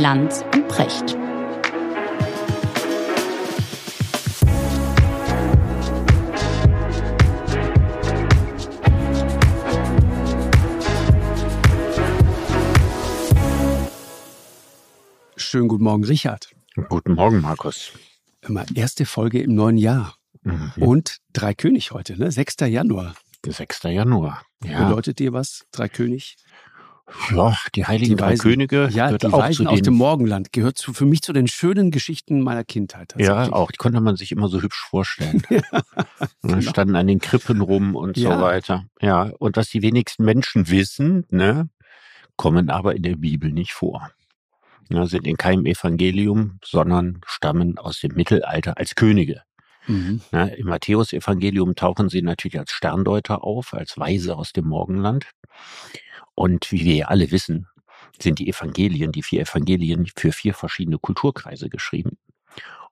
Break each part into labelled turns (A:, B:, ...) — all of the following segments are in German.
A: Lanz und Precht.
B: Schönen guten Morgen, Richard.
C: Guten Morgen, Markus.
B: Immer erste Folge im neuen Jahr.
C: Mhm.
B: Und Drei König heute, ne? 6. Januar.
C: 6. Januar. Ja,
B: Bedeutet dir was, Drei König?
C: Ja die Heiligen Drei
B: Weisen.
C: Könige
B: Ja,
C: gehört
B: die
C: auch
B: Weisen
C: zu
B: aus dem Morgenland. Gehört zu, für mich zu den schönen Geschichten meiner Kindheit.
C: Ja, auch. Die konnte man sich immer so hübsch vorstellen.
B: Ja,
C: Ne,
B: genau.
C: Standen an den Krippen rum und
B: Ja.
C: so weiter. Ja, und was die wenigsten Menschen wissen, ne, kommen aber in der Bibel nicht vor. Ja, sind in keinem Evangelium, sondern stammen aus dem Mittelalter als Könige.
B: Mhm.
C: Ne, Im Matthäusevangelium tauchen sie natürlich als Sterndeuter auf, als Weise aus dem Morgenland. Und wie wir ja alle wissen, sind die Evangelien, die vier Evangelien für vier verschiedene Kulturkreise geschrieben.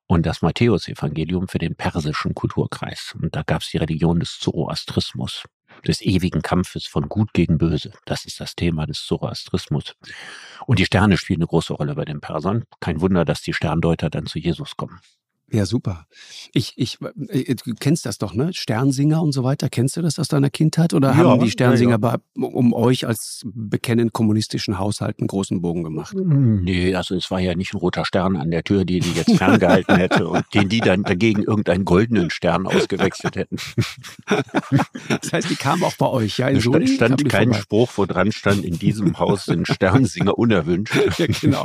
C: Und das Matthäusevangelium für den persischen Kulturkreis. Und da gab es die Religion des Zoroastrismus, des ewigen Kampfes von Gut gegen Böse. Das ist das Thema des Zoroastrismus. Und die Sterne spielen eine große Rolle bei den Persern. Kein Wunder, dass die Sterndeuter dann zu Jesus kommen.
B: Ja, super. Ich, ich, äh, du kennst das doch, ne? Sternsinger und so weiter. Kennst du das aus deiner Kindheit? Oder
C: Ja,
B: haben die Sternsinger
C: ja.
B: um euch als bekennend kommunistischen Haushalt einen großen Bogen gemacht?
C: Nee, also es war ja nicht ein roter Stern an der Tür, die die jetzt ferngehalten hätte und den die dann dagegen irgendeinen goldenen Stern ausgewechselt hätten.
B: Das heißt, die kamen auch bei euch, ja? In
C: Es stand, stand kein
B: vorbei.
C: Spruch, wo dran stand, in diesem Haus sind Sternsinger unerwünscht.
B: Ja, genau.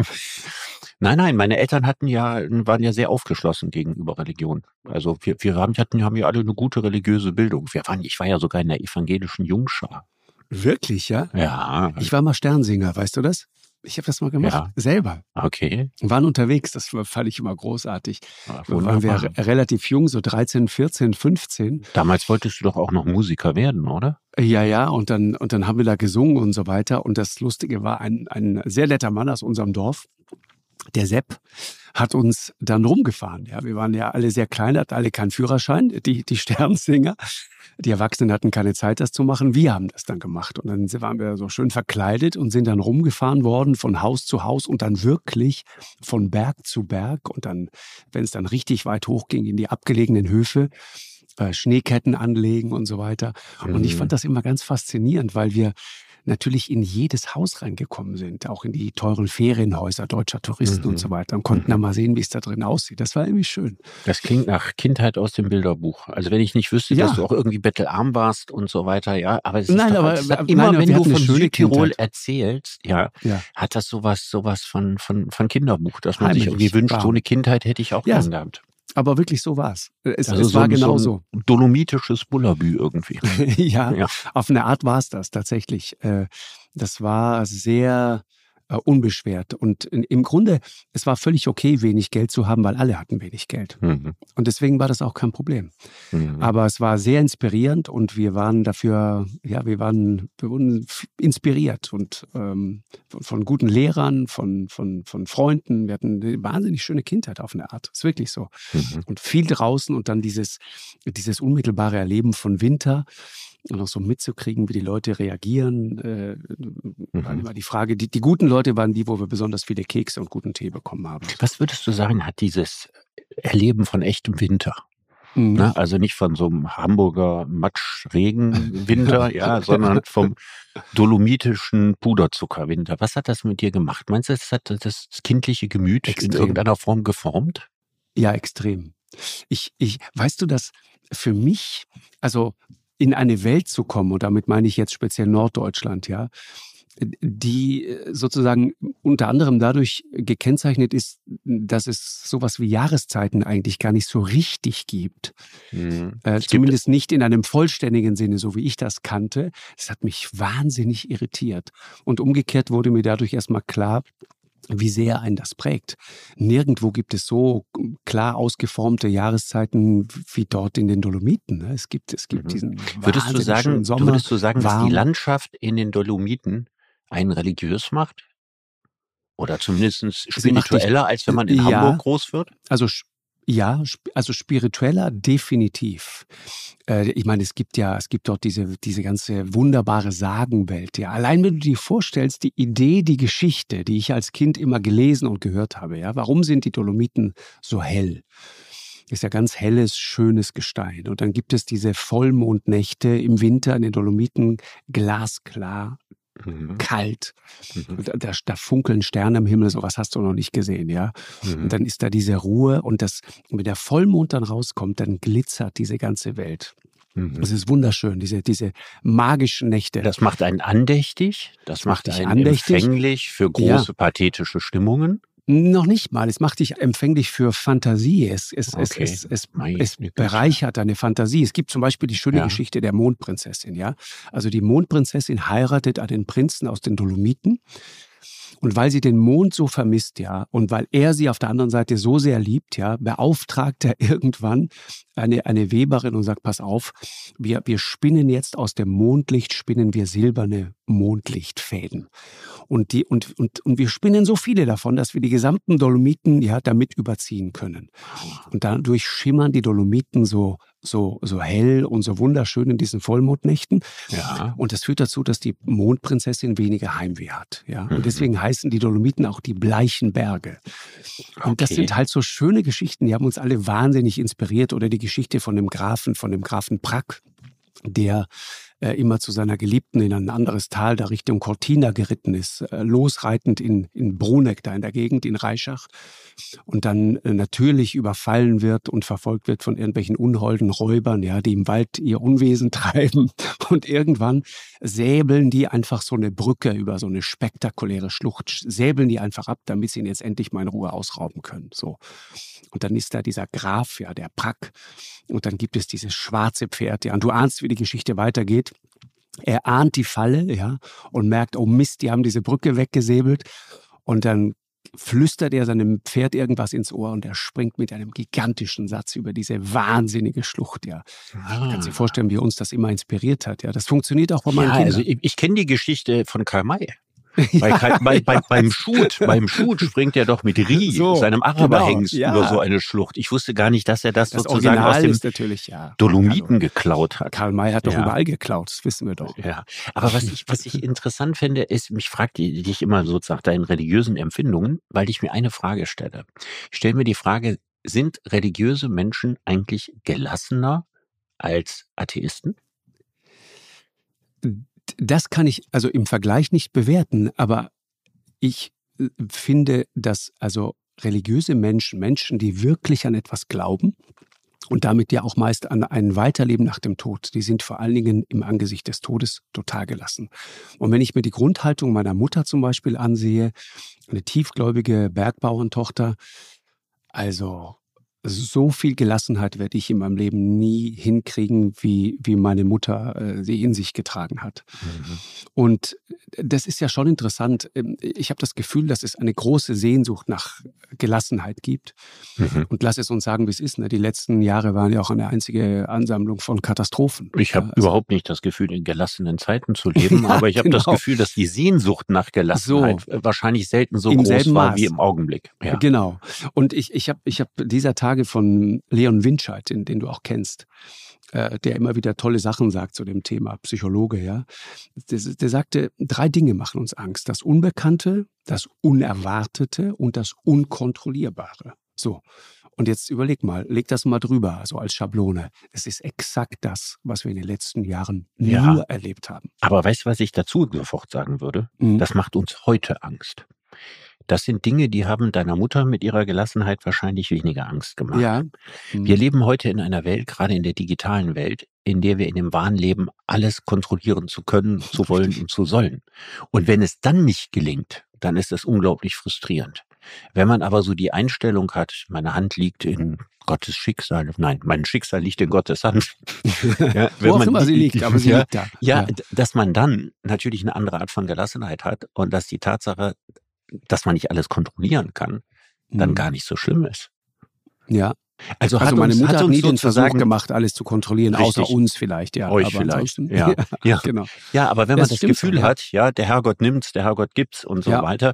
C: Nein, nein, meine Eltern hatten ja, waren ja sehr aufgeschlossen gegenüber Religion. Also wir, wir haben, hatten, haben ja alle eine gute religiöse Bildung. Wir waren, ich war ja sogar in der evangelischen Jungschar.
B: Wirklich, ja?
C: Ja,
B: Ich war mal Sternsinger, weißt du das? Ich habe das mal gemacht,
C: Ja.
B: selber.
C: okay.
B: Wir waren unterwegs, das fand ich immer großartig.
C: Ja,
B: Da waren wir relativ jung, so 13, 14, 15.
C: Damals wolltest du doch auch noch Musiker werden, oder?
B: Ja, ja, und dann, und dann haben wir da gesungen und so weiter. Und das Lustige war, ein, ein sehr netter Mann aus unserem Dorf, der Sepp, hat uns dann rumgefahren. Ja, wir waren ja alle sehr klein, hatten alle keinen Führerschein, die, die Sternsinger. Die Erwachsenen hatten keine Zeit, das zu machen. Wir haben das dann gemacht. Und dann waren wir so schön verkleidet und sind dann rumgefahren worden von Haus zu Haus und dann wirklich von Berg zu Berg. Und dann, wenn es dann richtig weit hochging in die abgelegenen Höfe, äh, Schneeketten anlegen und so weiter. Und ich
C: Mhm.
B: fand das immer ganz faszinierend, weil wir natürlich in jedes Haus reingekommen sind, auch in die teuren Ferienhäuser deutscher Touristen
C: Mhm.
B: und so weiter und konnten da mal sehen, wie es da drin aussieht. Das war irgendwie schön.
C: Das klingt nach Kindheit aus dem Bilderbuch. Also wenn ich nicht wüsste,
B: Ja.
C: dass du auch irgendwie bettelarm warst und so weiter, ja. Aber es ist
B: Nein,
C: doch,
B: aber-
C: es hat immer,
B: nein,
C: wenn du von Südtirol
B: Kindheit.
C: erzählst, ja,
B: Ja.
C: hat das sowas, sowas von, von, von Kinderbuch, dass man sich
B: Heimelig,
C: irgendwie wünscht, so eine Kindheit hätte ich auch
B: Ja.
C: gern gehabt.
B: Aber wirklich so war's. Es,
C: Also
B: es
C: so,
B: war genau
C: so ein dolomitisches Bullabü irgendwie.
B: ja,
C: Ja.
B: auf eine Art war es das tatsächlich. Äh, Das war sehr unbeschwert. Und im Grunde, es war völlig okay, wenig Geld zu haben, weil alle hatten wenig Geld.
C: Mhm.
B: Und deswegen war das auch kein Problem.
C: Mhm.
B: Aber es war sehr inspirierend und wir waren dafür, ja, wir waren, wir wurden inspiriert und ähm, von, von guten Lehrern, von, von, von Freunden. Wir hatten eine wahnsinnig schöne Kindheit auf eine Art. Ist wirklich so.
C: Mhm.
B: Und viel draußen und dann dieses, dieses unmittelbare Erleben von Winter und auch so mitzukriegen, wie die Leute reagieren. Äh, war
C: Mhm.
B: immer die Frage, die, die guten Leute waren die, wo wir besonders viele Kekse und guten Tee bekommen haben.
C: Was würdest du sagen, hat dieses Erleben von echtem Winter?
B: Mhm.
C: Ne? Also nicht von so einem Hamburger Matschregenwinter, ja, sondern vom dolomitischen Puderzuckerwinter. Was hat das mit dir gemacht? Meinst du, das hat das kindliche Gemüt
B: Extrem.
C: in irgendeiner Form geformt?
B: Ja, extrem. Ich, ich, weißt du, dass für mich, also in eine Welt zu kommen, und damit meine ich jetzt speziell Norddeutschland, ja, die äh, sozusagen unter anderem dadurch gekennzeichnet ist, dass es sowas wie Jahreszeiten eigentlich gar nicht so richtig gibt.
C: Mhm.
B: Äh,
C: Es gibt-
B: zumindest nicht in einem vollständigen Sinne, so wie ich das kannte. Das hat mich wahnsinnig irritiert. Und umgekehrt wurde mir dadurch erstmal klar, wie sehr einen das prägt. Nirgendwo gibt es so klar ausgeformte Jahreszeiten wie dort in den Dolomiten. ne? Es gibt, es gibt
C: Mhm.
B: diesen
C: Würdest du sagen,
B: Sommer.
C: würdest du sagen, dass
B: warm.
C: die Landschaft in den Dolomiten einen religiös macht? Oder zumindest
B: dich-
C: spiritueller, als wenn man in
B: Ja.
C: Hamburg groß wird?
B: Also Ja, also spiritueller definitiv. Äh, ich meine, es gibt ja, es gibt dort diese, diese ganze wunderbare Sagenwelt. Ja, allein wenn du dir vorstellst, die Idee, die Geschichte, die ich als Kind immer gelesen und gehört habe. Ja, warum sind die Dolomiten so hell? Ist ja ganz helles, schönes Gestein. Und dann gibt es diese Vollmondnächte im Winter in den Dolomiten, glasklar,
C: Mhm.
B: kalt.
C: Mhm.
B: Da, da, funkeln Sterne am Himmel, sowas hast du noch nicht gesehen, ja.
C: Mhm.
B: Und dann ist da diese Ruhe und das, wenn der Vollmond dann rauskommt, dann glitzert diese ganze Welt.
C: Mhm.
B: Das ist wunderschön, diese, diese magischen Nächte.
C: Das macht einen andächtig, das macht
B: macht dich
C: einen
B: andächtig.
C: empfänglich für große pathetische Stimmungen.
B: Noch nicht mal. Es macht dich empfänglich für Fantasie. Es, es,
C: Okay.
B: es, es, es, es bereichert deine Fantasie. Es gibt zum Beispiel die schöne
C: Ja.
B: Geschichte der Mondprinzessin. Ja, also die Mondprinzessin heiratet einen Prinzen aus den Dolomiten. Und weil sie den Mond so vermisst, ja, und weil er sie auf der anderen Seite so sehr liebt, ja, beauftragt er irgendwann eine, eine Weberin und sagt, pass auf, wir, wir spinnen jetzt aus dem Mondlicht, spinnen wir silberne Mondlichtfäden. Und, die, und, und, und wir spinnen so viele davon, dass wir die gesamten Dolomiten ja damit überziehen können. Und dadurch schimmern die Dolomiten so, so, so hell und so wunderschön in diesen Vollmondnächten.
C: Ja.
B: Und das führt dazu, dass die Mondprinzessin weniger Heimweh hat. Ja?
C: Mhm.
B: Und deswegen heißen die Dolomiten auch die bleichen Berge. Und das
C: Okay.
B: sind halt so schöne Geschichten, die haben uns alle wahnsinnig inspiriert. Oder die Geschichte von dem Grafen, von dem Grafen Prack, der äh, immer zu seiner Geliebten in ein anderes Tal, da Richtung Cortina geritten ist, äh, losreitend in, in Bruneck, da in der Gegend, in Reischach. Und dann äh, natürlich überfallen wird und verfolgt wird von irgendwelchen unholden Räubern, ja, die im Wald ihr Unwesen treiben. Und irgendwann säbeln die einfach so eine Brücke über so eine spektakuläre Schlucht, säbeln die einfach ab, damit sie ihn jetzt endlich mal in Ruhe ausrauben können. So. Und dann ist da dieser Graf, ja, der Prack. Und dann gibt es dieses schwarze Pferd, ja. Und du ahnst, wie die Geschichte weitergeht. Er ahnt die Falle, ja, und merkt, oh Mist, die haben diese Brücke weggesäbelt. Und dann flüstert er seinem Pferd irgendwas ins Ohr und er springt mit einem gigantischen Satz über diese wahnsinnige Schlucht, ja.
C: Ah.
B: Kannst dir vorstellen, wie uns das immer inspiriert hat, ja. Das funktioniert auch bei meinen
C: Ja,
B: Kindern.
C: also ich, ich kenne die Geschichte von Karl May. Bei, Karl- bei, bei, beim Shoot, beim Shoot springt er doch mit Rie,
B: So,
C: seinem Araberhengst,
B: genau, ja.
C: über so eine Schlucht. Ich wusste gar nicht, dass er das,
B: das
C: sozusagen aus
B: Original
C: dem
B: ist natürlich, ja.
C: Dolomiten geklaut hat.
B: Karl May hat doch
C: Ja.
B: überall geklaut, das wissen wir doch.
C: Ja, aber was ich, was ich interessant finde, ist, mich fragt dich immer sozusagen deinen religiösen Empfindungen, weil ich mir eine Frage stelle. Ich stelle mir die Frage, sind religiöse Menschen eigentlich gelassener als Atheisten?
B: Das kann ich also im Vergleich nicht bewerten, aber ich äh, finde, dass also religiöse Menschen, Menschen, die wirklich an etwas glauben und damit ja auch meist an ein Weiterleben nach dem Tod, die sind vor allen Dingen im Angesicht des Todes total gelassen. Und wenn ich mir die Grundhaltung meiner Mutter zum Beispiel ansehe, eine tiefgläubige Bergbauerntochter, also so viel Gelassenheit werde ich in meinem Leben nie hinkriegen, wie, wie meine Mutter äh, sie in sich getragen hat. Und das ist ja schon interessant. Ähm, Ich habe das Gefühl, dass es eine große Sehnsucht nach Gelassenheit gibt.
C: Mhm.
B: Und lass es uns sagen, wie es ist. Ne? Die letzten Jahre waren ja auch eine einzige Ansammlung von Katastrophen.
C: Ich habe
B: also-
C: überhaupt nicht das Gefühl, in gelassenen Zeiten zu leben,
B: Ja,
C: aber ich habe das
B: genau.
C: Gefühl, dass die Sehnsucht nach Gelassenheit wahrscheinlich selten so groß war
B: Maß.
C: wie im Augenblick. Ja.
B: Genau. Und ich, ich habe ich hab dieser Tage von Leon Winscheid, den, den du auch kennst, äh, der immer wieder tolle Sachen sagt zu dem Thema, Psychologe, ja. Der, der sagte, drei Dinge machen uns Angst. Das Unbekannte, das Unerwartete und das Unkontrollierbare. So. Und jetzt überleg mal, leg das mal drüber, so als Schablone. Es ist exakt das, was wir in den letzten Jahren
C: Ja.
B: nur erlebt haben.
C: Aber weißt du, was ich dazu sofort sagen würde?
B: Mhm.
C: Das macht uns heute Angst. Das sind Dinge, die haben deiner Mutter mit ihrer Gelassenheit wahrscheinlich weniger Angst gemacht.
B: ja. Mhm.
C: Wir leben heute in einer Welt, gerade in der digitalen Welt, in der wir in dem Wahn leben, alles kontrollieren zu können, zu wollen und zu sollen. Und wenn es dann nicht gelingt, dann ist das unglaublich frustrierend. Wenn man aber so die Einstellung hat, meine Hand liegt in Gottes Schicksal, nein, mein Schicksal liegt in Gottes Hand. ja,
B: Wo auch immer sie liegt, aber sie
C: ja,
B: liegt da.
C: ja, d- dass man dann natürlich eine andere Art von Gelassenheit hat und dass die Tatsache, dass man nicht alles kontrollieren kann, dann
B: Mhm.
C: gar nicht so schlimm ist.
B: Ja,
C: Also,
B: Also
C: hat
B: meine
C: uns,
B: Mutter
C: hat
B: hat nie den Versuch gemacht, alles zu kontrollieren, außer
C: Richtig.
B: uns vielleicht, ja.
C: Euch
B: aber
C: vielleicht,
B: ansonsten-
C: ja. Ja.
B: genau.
C: Ja, aber wenn
B: Ja,
C: man
B: das
C: Gefühl
B: schon, ja.
C: hat, ja, der Herrgott nimmt's, der Herrgott gibt's und so
B: Ja.
C: weiter,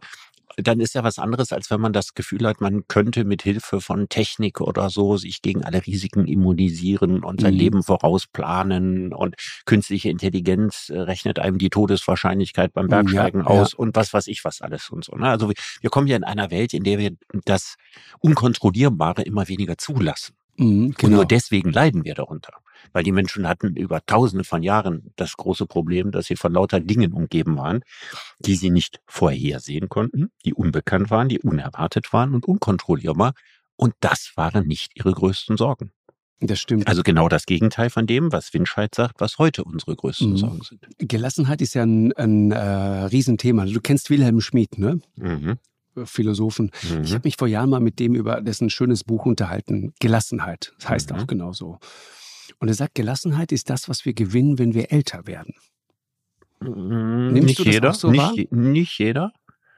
C: dann ist ja was anderes, als wenn man das Gefühl hat, man könnte mit Hilfe von Technik oder so sich gegen alle Risiken immunisieren und sein
B: Mhm.
C: Leben vorausplanen und künstliche Intelligenz äh, rechnet einem die Todeswahrscheinlichkeit beim
B: Mm, ja,
C: Bergsteigen
B: ja.
C: aus und was weiß ich was alles und so. Ne? Also wir, kommen ja in einer Welt, in der wir das Unkontrollierbare immer weniger zulassen.
B: Mhm,
C: Und
B: genau.
C: nur deswegen leiden wir darunter. Weil die Menschen hatten über tausende von Jahren das große Problem, dass sie von lauter Dingen umgeben waren, die sie nicht vorhersehen konnten, die unbekannt waren, die unerwartet waren und unkontrollierbar. Und das waren nicht ihre größten Sorgen.
B: Das stimmt.
C: Also genau das Gegenteil von dem, was Winscheid sagt, was heute unsere größten
B: Mhm.
C: Sorgen sind.
B: Gelassenheit ist ja ein, ein äh, Riesenthema. Du kennst Wilhelm Schmid, ne?
C: Mhm.
B: Philosophen. Ich
C: Mhm.
B: habe mich vor Jahren mal mit dem über dessen schönes Buch unterhalten. Gelassenheit. Das heißt
C: Mhm.
B: auch genau so. Und er sagt, Gelassenheit ist das, was wir gewinnen, wenn wir älter werden.
C: Mhm.
B: Nimmst
C: Nicht
B: du das
C: jeder,
B: auch so
C: nicht, nicht jeder.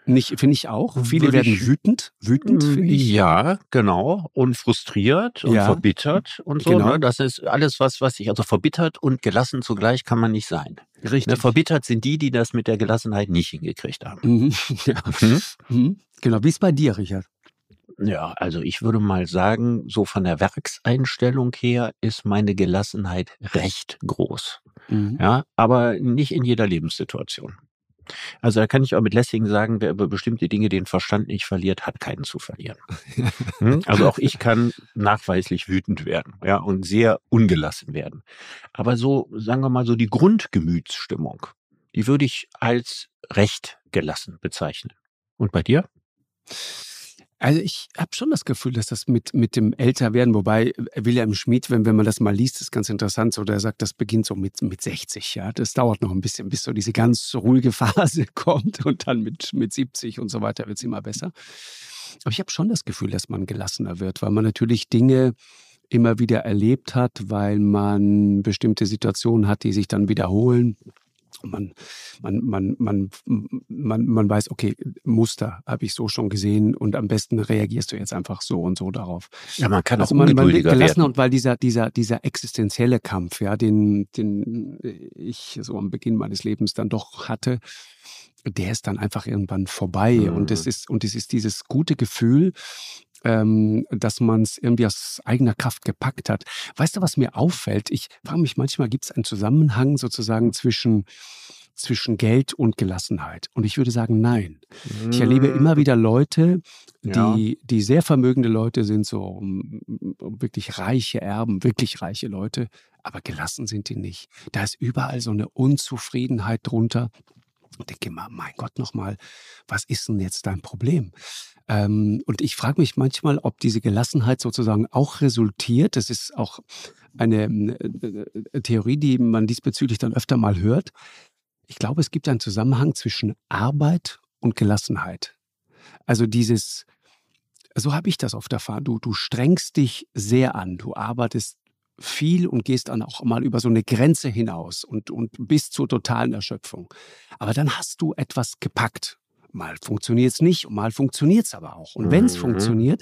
B: Nicht, finde ich auch. Viele
C: Würde
B: werden
C: ich-
B: wütend. Wütend, finde ich.
C: Ja, genau. Und frustriert und
B: Ja.
C: verbittert und so.
B: Genau.
C: Ne? Das ist alles, was, was ich, also verbittert und gelassen zugleich kann man nicht sein. Ne?
B: Richtig.
C: Verbittert sind die, die das mit der Gelassenheit nicht hingekriegt haben.
B: Mhm. Ja.
C: Hm?
B: Mhm. Genau. Wie ist bei dir, Richard?
C: Ja, also ich würde mal sagen, so von der Werkseinstellung her ist meine Gelassenheit recht groß.
B: Mhm.
C: Ja, aber nicht in jeder Lebenssituation. Also da kann ich auch mit Lessing sagen, wer über bestimmte Dinge den Verstand nicht verliert, hat keinen zu verlieren. Hm? Also auch ich kann nachweislich wütend werden, ja, und sehr ungelassen werden. Aber so, sagen wir mal, so die Grundgemütsstimmung, die würde ich als recht gelassen bezeichnen. Und bei dir?
B: Also ich habe schon das Gefühl, dass das mit, mit dem Älterwerden, wobei äh, Wilhelm Schmid, wenn, wenn man das mal liest, ist ganz interessant, so der sagt, das beginnt so mit, mit 60, ja. Das dauert noch ein bisschen, bis so diese ganz ruhige Phase kommt und dann mit, mit 70 und so weiter wird's immer besser. Aber ich habe schon das Gefühl, dass man gelassener wird, weil man natürlich Dinge immer wieder erlebt hat, weil man bestimmte Situationen hat, die sich dann wiederholen. Man, man, man, man, man, man weiß, okay, Muster habe ich so schon gesehen und am besten reagierst du jetzt einfach so und so darauf.
C: Ja, man kann
B: Also
C: auch
B: man, man wird gelassener und weil dieser, dieser, dieser existenzielle Kampf, ja, den, den ich so am Beginn meines Lebens dann doch hatte, der ist dann einfach irgendwann vorbei.
C: Mhm.
B: Und es ist, und es ist dieses gute Gefühl, ähm, dass man es irgendwie aus eigener Kraft gepackt hat. Weißt du, was mir auffällt? Ich frage mich manchmal, gibt es einen Zusammenhang sozusagen zwischen, zwischen Geld und Gelassenheit? Und ich würde sagen, nein. Ich erlebe immer wieder Leute,
C: Mhm. Ja.
B: die, die sehr vermögende Leute sind, so mm, wirklich reiche Erben, wirklich reiche Leute, aber gelassen sind die nicht. Da ist überall so eine Unzufriedenheit drunter. Und denke immer, mein Gott nochmal, was ist denn jetzt dein Problem? Ähm, und ich frage mich manchmal, ob diese Gelassenheit sozusagen auch resultiert. Das ist auch eine äh, äh, Theorie, die man diesbezüglich dann öfter mal hört. Ich glaube, es gibt einen Zusammenhang zwischen Arbeit und Gelassenheit. Also dieses, so habe ich das oft erfahren. Du, du strengst dich sehr an, du arbeitest viel und gehst dann auch mal über so eine Grenze hinaus und, und bis zur totalen Erschöpfung. Aber dann hast du etwas gepackt. Mal funktioniert es nicht und mal funktioniert es aber auch. Und wenn es
C: Mhm.
B: funktioniert,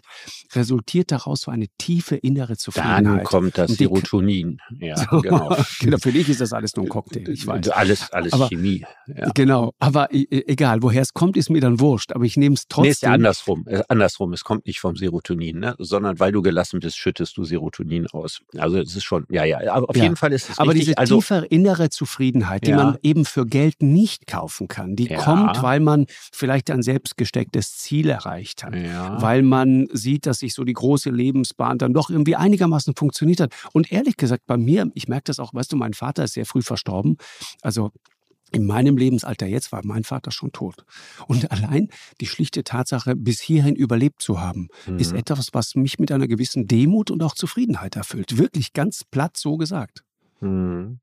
B: resultiert daraus so eine tiefe innere
C: Dann
B: Zufriedenheit.
C: kommt das Serotonin. Ja,
B: So,
C: genau.
B: genau. Für dich ist das alles nur ein Cocktail, ich weiß.
C: Alles, alles
B: Aber-
C: Chemie. Ja.
B: Genau, aber egal, woher es kommt, ist mir dann wurscht. Aber ich nehme es trotzdem.
C: Nee, ist ja andersrum. Äh, andersrum. Es kommt nicht vom Serotonin, ne? sondern weil du gelassen bist, schüttest du Serotonin aus. Also es ist schon, ja, ja. Aber auf
B: Ja.
C: jeden Fall ist es
B: Aber
C: richtig.
B: diese
C: also,
B: tiefe innere Zufriedenheit, die
C: Ja.
B: man eben für Geld nicht kaufen kann, die kommt, weil man vielleicht ein selbstgestecktes Ziel erreicht hat.
C: ja.
B: Weil man sieht, dass sich so die große Lebensbahn dann doch irgendwie einigermaßen funktioniert hat. Und ehrlich gesagt, bei mir, ich merke das auch, weißt du, mein Vater ist sehr früh verstorben. Also in meinem Lebensalter jetzt war mein Vater schon tot. Und allein die schlichte Tatsache, bis hierhin überlebt zu haben, ist
C: Mhm.
B: etwas, was mich mit einer gewissen Demut und auch Zufriedenheit erfüllt. Wirklich ganz platt so gesagt.
C: Mhm.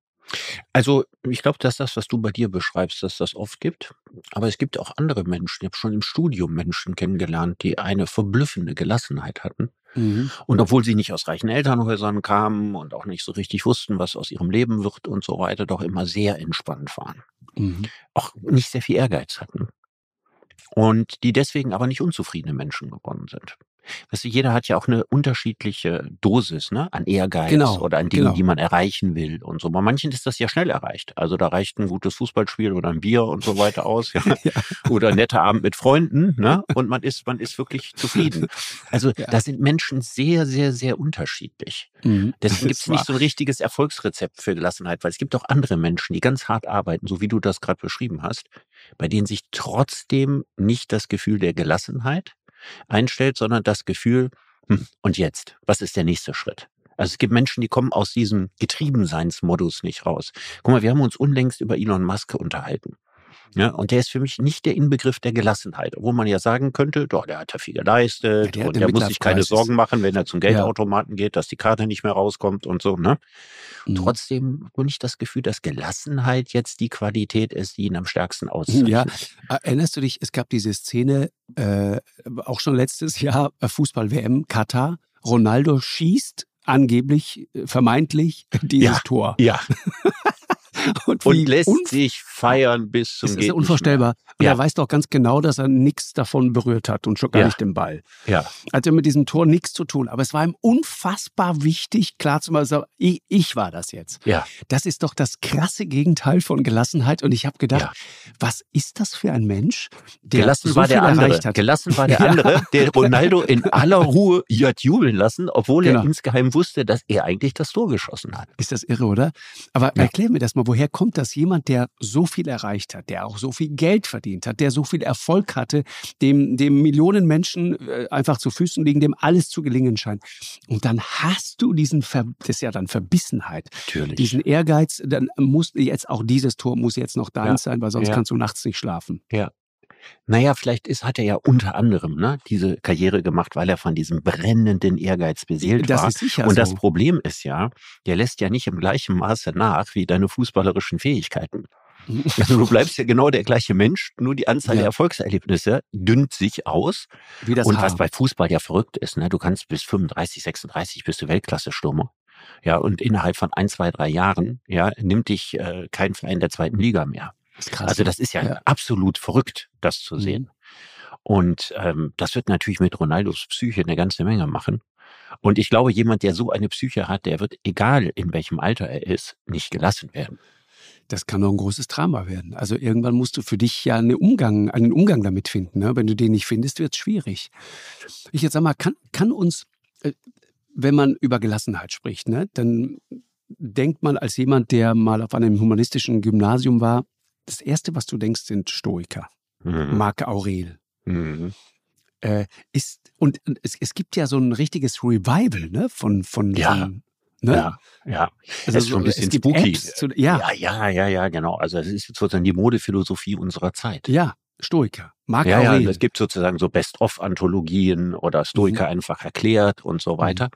C: Also ich glaube, dass das, was du bei dir beschreibst, dass das oft gibt. Aber es gibt auch andere Menschen. Ich habe schon im Studium Menschen kennengelernt, die eine verblüffende Gelassenheit hatten.
B: Mhm.
C: Und obwohl sie nicht aus reichen Elternhäusern kamen und auch nicht so richtig wussten, was aus ihrem Leben wird und so weiter, doch immer sehr entspannt waren.
B: Mhm.
C: Auch nicht sehr viel Ehrgeiz hatten. Und die deswegen aber nicht unzufriedene Menschen geworden sind. Weißt du, jeder hat ja auch eine unterschiedliche Dosis ne, an Ehrgeiz
B: Genau,
C: oder an Dingen,
B: genau.
C: die man erreichen will und so. Bei manchen ist das ja schnell erreicht. Also da reicht ein gutes Fußballspiel oder ein Bier und so weiter aus. Ja.
B: Ja.
C: Oder ein netter Abend mit Freunden. Ne? Und man ist, man ist wirklich zufrieden. Also
B: Ja.
C: da sind Menschen sehr, sehr, sehr unterschiedlich.
B: Mhm.
C: Deswegen gibt es nicht so ein richtiges Erfolgsrezept für Gelassenheit, weil es gibt auch andere Menschen, die ganz hart arbeiten, so wie du das gerade beschrieben hast, bei denen sich trotzdem nicht das Gefühl der Gelassenheit einstellt, sondern das Gefühl, hm, und jetzt, was ist der nächste Schritt? Also es gibt Menschen, die kommen aus diesem Getriebenseinsmodus nicht raus. Guck mal, wir haben uns unlängst über Elon Musk unterhalten. Ja, und der ist für mich nicht der Inbegriff der Gelassenheit, obwohl man ja sagen könnte, doch, der hat ja viel geleistet
B: Ja, der
C: und der muss sich keine. Sorgen machen, wenn er zum. Geldautomaten geht, dass die Karte nicht mehr rauskommt und so, ne?
B: Mhm.
C: Trotzdem habe ich das Gefühl, dass Gelassenheit jetzt die Qualität ist, die ihn am stärksten auszeichnet.
B: Ja, erinnerst du dich, es gab diese Szene, äh, auch schon letztes Jahr, äh, Fußball-WM, Katar, Ronaldo schießt angeblich, äh, vermeintlich dieses
C: Ja.
B: Tor.
C: ja.
B: Und,
C: Und lässt sich feiern bis zum
B: es
C: geht
B: ist unvorstellbar. Und
C: Ja.
B: er weiß doch ganz genau, dass er nichts davon berührt hat und schon gar
C: Ja.
B: nicht den Ball.
C: Ja,
B: Hatte mit diesem Tor nichts zu tun. Aber es war ihm unfassbar wichtig, klar zu machen, so, ich, ich war das jetzt.
C: ja,
B: Das ist doch das krasse Gegenteil von Gelassenheit. Und ich habe gedacht,
C: Ja.
B: was ist das für ein Mensch, der
C: Gelassen
B: so
C: war der andere.
B: hat?
C: Gelassen war der andere, der Ronaldo in aller Ruhe hat jubeln lassen, obwohl
B: Genau.
C: er insgeheim wusste, dass er eigentlich das Tor geschossen hat.
B: Ist das irre, oder? Aber erklär mir das mal, woher kommt das? Jemand, der so viel erreicht hat, der auch so viel Geld verdient hat, der so viel Erfolg hatte, dem, dem Millionen Menschen äh, einfach zu Füßen liegen, dem alles zu gelingen scheint. Und dann hast du diesen, Ver das ist ja dann Verbissenheit,
C: Natürlich.
B: diesen Ehrgeiz, dann muss jetzt auch dieses Tor muss jetzt noch deins
C: Ja.
B: sein, weil sonst
C: Ja.
B: kannst du nachts nicht schlafen.
C: Naja, vielleicht ist, hat er ja unter anderem ne, diese Karriere gemacht, weil er von diesem brennenden Ehrgeiz beseelt
B: das
C: war.
B: ist sicher
C: Und
B: so.
C: das Problem ist ja, der lässt ja nicht im gleichen Maße nach wie deine fußballerischen Fähigkeiten. Also du bleibst ja genau der gleiche Mensch, nur die Anzahl
B: Ja.
C: der Erfolgserlebnisse dünnt sich aus.
B: Wie das
C: und
B: Haar.
C: was bei Fußball ja verrückt ist, ne, du kannst bis 35, 36 bist du Weltklasse-Stürmer. Ja, und innerhalb von ein, zwei, drei Jahren, ja, nimmt dich äh, kein Verein der zweiten Liga mehr.
B: Das krass.
C: Also das ist ja,
B: Ja.
C: absolut verrückt, das zu
B: Mhm.
C: sehen. Und ähm, das wird natürlich mit Ronaldos Psyche eine ganze Menge machen. Und ich glaube, jemand, der so eine Psyche hat, der wird, egal in welchem Alter er ist, nicht gelassen werden.
B: Das kann doch ein großes Drama werden. Also irgendwann musst du für dich ja einen Umgang, einen Umgang damit finden. Ne? Wenn du den nicht findest, wird es schwierig. Ich jetzt sag mal, kann, kann uns, äh, wenn man über Gelassenheit spricht, ne, dann denkt man als jemand, der mal auf einem humanistischen Gymnasium war, das Erste, was du denkst, sind Stoiker.
C: Mhm.
B: Marc Aurel.
C: Mhm.
B: Äh, ist, und es, es gibt ja so ein richtiges Revival ne, von, von,
C: Ja.
B: von ne?
C: Ja, ja.
B: Also
C: es ist schon ein bisschen spooky.
B: Zu, ja,
C: ja, ja, ja, ja, genau. Also es ist sozusagen die Modephilosophie unserer Zeit.
B: ja, Stoiker. Marc
C: Ja, ja,
B: Aurel.
C: es gibt sozusagen so Best-of-Anthologien oder Stoiker einfach erklärt und so weiter.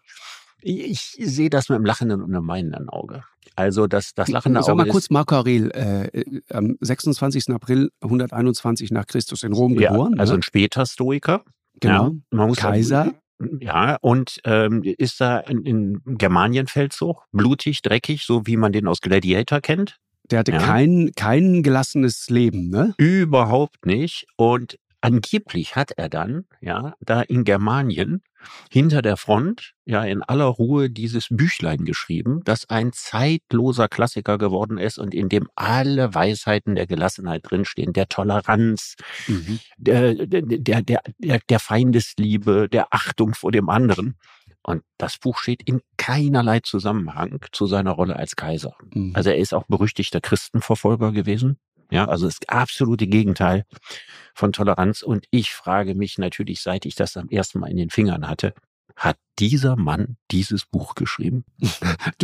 C: Ich, ich sehe das mit einem lachenden und einem weinenden Auge. Also das, das lachende
B: Sag
C: Auge
B: mal kurz, Marco Aurel, äh, äh, am 26. April 121 nach Christus in Rom
C: ja,
B: geboren.
C: also
B: ne?
C: ein später Stoiker.
B: genau.
C: Ja,
B: Kaiser.
C: Ja, und ähm, ist da in, in Germanienfeldzug, blutig, dreckig, so wie man den aus Gladiator kennt.
B: Der hatte
C: Ja.
B: kein, kein gelassenes Leben, ne?
C: Überhaupt nicht. Und angeblich hat er dann, ja, da in Germanien hinter der Front, ja, in aller Ruhe dieses Büchlein geschrieben, das ein zeitloser Klassiker geworden ist und in dem alle Weisheiten der Gelassenheit drinstehen, der Toleranz,
B: Mhm.
C: der, der, der, der, Feindesliebe, der Achtung vor dem anderen. Und das Buch steht in keinerlei Zusammenhang zu seiner Rolle als Kaiser.
B: Mhm.
C: Also er ist auch berüchtigter Christenverfolger gewesen. Ja, also das absolute Gegenteil von Toleranz. Und ich frage mich natürlich, seit ich das am ersten Mal in den Fingern hatte, hat dieser Mann dieses Buch geschrieben?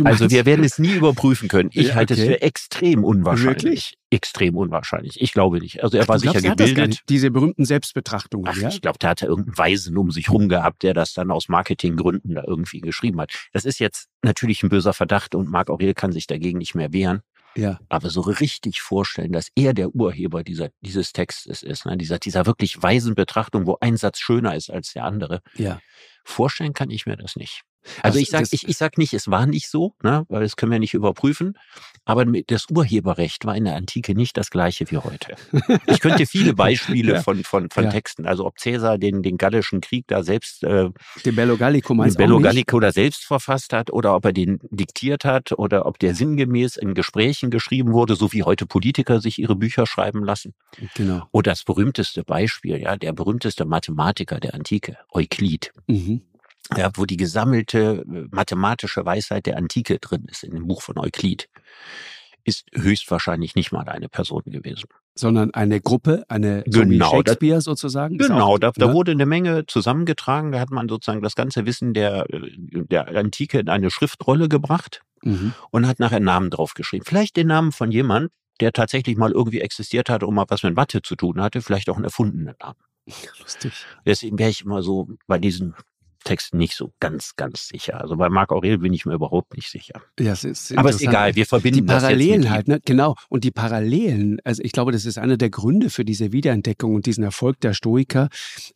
C: Also wir werden es nie überprüfen können. Ich
B: Ja,
C: halte es
B: okay.
C: für extrem unwahrscheinlich.
B: Wirklich?
C: Extrem unwahrscheinlich. Ich glaube nicht. Also er
B: Ach,
C: war
B: glaubst,
C: sicher
B: er gar
C: gebildet.
B: diese berühmten Selbstbetrachtungen,
C: Ach,
B: ja?
C: ich glaube, da hat er irgendeinen Weisen um sich rum gehabt, der das dann aus Marketinggründen da irgendwie geschrieben hat. Das ist jetzt natürlich ein böser Verdacht und Marc Aurel kann sich dagegen nicht mehr wehren.
B: Ja.
C: Aber so richtig vorstellen, dass er der Urheber dieser, dieses Textes ist, ne? dieser, dieser wirklich weisen Betrachtung, wo ein Satz schöner ist als der andere.
B: Ja.
C: Vorstellen kann ich mir das nicht. Also ich sage ich, ich sag nicht, es war nicht so, ne, weil das können wir nicht überprüfen. Aber das Urheberrecht war in der Antike nicht das gleiche wie heute. Ich könnte viele Beispiele ja. von, von, von ja. Texten, also ob Cäsar den, den Gallischen Krieg da selbst, äh,
B: den Bello Gallico,
C: meinst Bello Gallico da selbst verfasst hat oder ob er den diktiert hat oder ob der sinngemäß in Gesprächen geschrieben wurde, so wie heute Politiker sich ihre Bücher schreiben lassen.
B: Genau.
C: Oder das berühmteste Beispiel, ja, der berühmteste Mathematiker der Antike, Euklid. Mhm ja, wo die gesammelte äh, mathematische Weisheit der Antike drin ist, in dem Buch von Euklid, ist höchstwahrscheinlich nicht mal eine Person gewesen.
B: Sondern eine Gruppe, eine
C: genau,
B: so Shakespeare das, sozusagen?
C: Genau, auch, da, da ne? wurde eine Menge zusammengetragen, da hat man sozusagen das ganze Wissen der, äh, der Antike in eine Schriftrolle gebracht mhm. und hat nachher Namen draufgeschrieben. Vielleicht den Namen von jemand, der tatsächlich mal irgendwie existiert hat und mal was mit Mathe zu tun hatte, vielleicht auch einen erfundenen Namen.
B: Lustig.
C: Deswegen wäre ich immer so bei diesen Text nicht so ganz, ganz sicher. Also bei Marc Aurel bin ich mir überhaupt nicht sicher.
B: Ja, es ist
C: Aber ist egal, wir verbinden
B: die Parallelen halt, ne? Genau. Und die Parallelen, also ich glaube, das ist einer der Gründe für diese Wiederentdeckung und diesen Erfolg der Stoiker,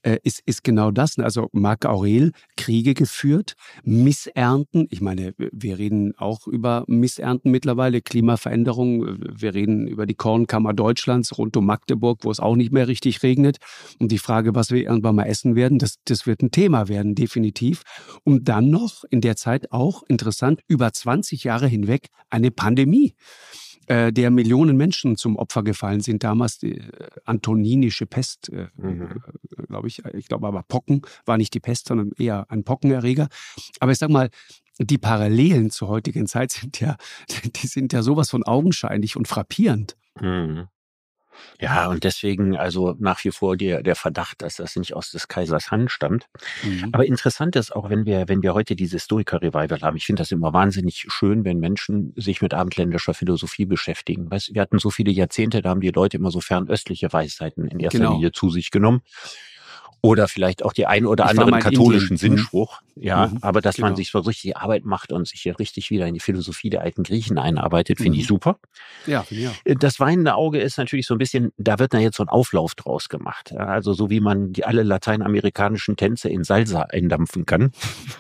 B: äh, ist, ist genau das. Ne? Also Marc Aurel, Kriege geführt, Missernten. Ich meine, wir reden auch über Missernten mittlerweile, Klimaveränderung. Wir reden über die Kornkammer Deutschlands rund um Magdeburg, wo es auch nicht mehr richtig regnet. Und die Frage, was wir irgendwann mal essen werden, das, das wird ein Thema werden, definitiv definitiv. Und dann noch in der Zeit auch interessant, über 20 Jahre hinweg eine Pandemie äh, der Millionen Menschen zum Opfer gefallen sind. Damals die äh, antoninische Pest, äh, mhm. glaube ich. Ich glaube aber Pocken war nicht die Pest, sondern eher ein Pockenerreger. Aber ich sag mal, die Parallelen zur heutigen Zeit sind ja, die sind ja sowas von augenscheinlich und frappierend.
C: Mhm. Ja, und deswegen also nach wie vor der, der Verdacht, dass das nicht aus des Kaisers Hand stammt. Mhm. Aber interessant ist auch, wenn wir, wenn wir heute diese Stoiker-Revival haben, ich finde das immer wahnsinnig schön, wenn Menschen sich mit abendländischer Philosophie beschäftigen. Weißt, wir hatten so viele Jahrzehnte, da haben die Leute immer so fernöstliche Weisheiten in erster genau. Linie zu sich genommen. Oder vielleicht auch die ein oder anderen katholischen Indien. Mhm. Sinnspruch. Ja, mhm, aber dass genau. man sich so richtig Arbeit macht und sich hier richtig wieder in die Philosophie der alten Griechen einarbeitet, finde mhm. ich super.
B: Ja, auch.
C: Äh, das weinende Auge ist natürlich so ein bisschen, da wird da jetzt so ein Auflauf draus gemacht. Also so wie man die alle lateinamerikanischen Tänze in Salsa eindampfen kann,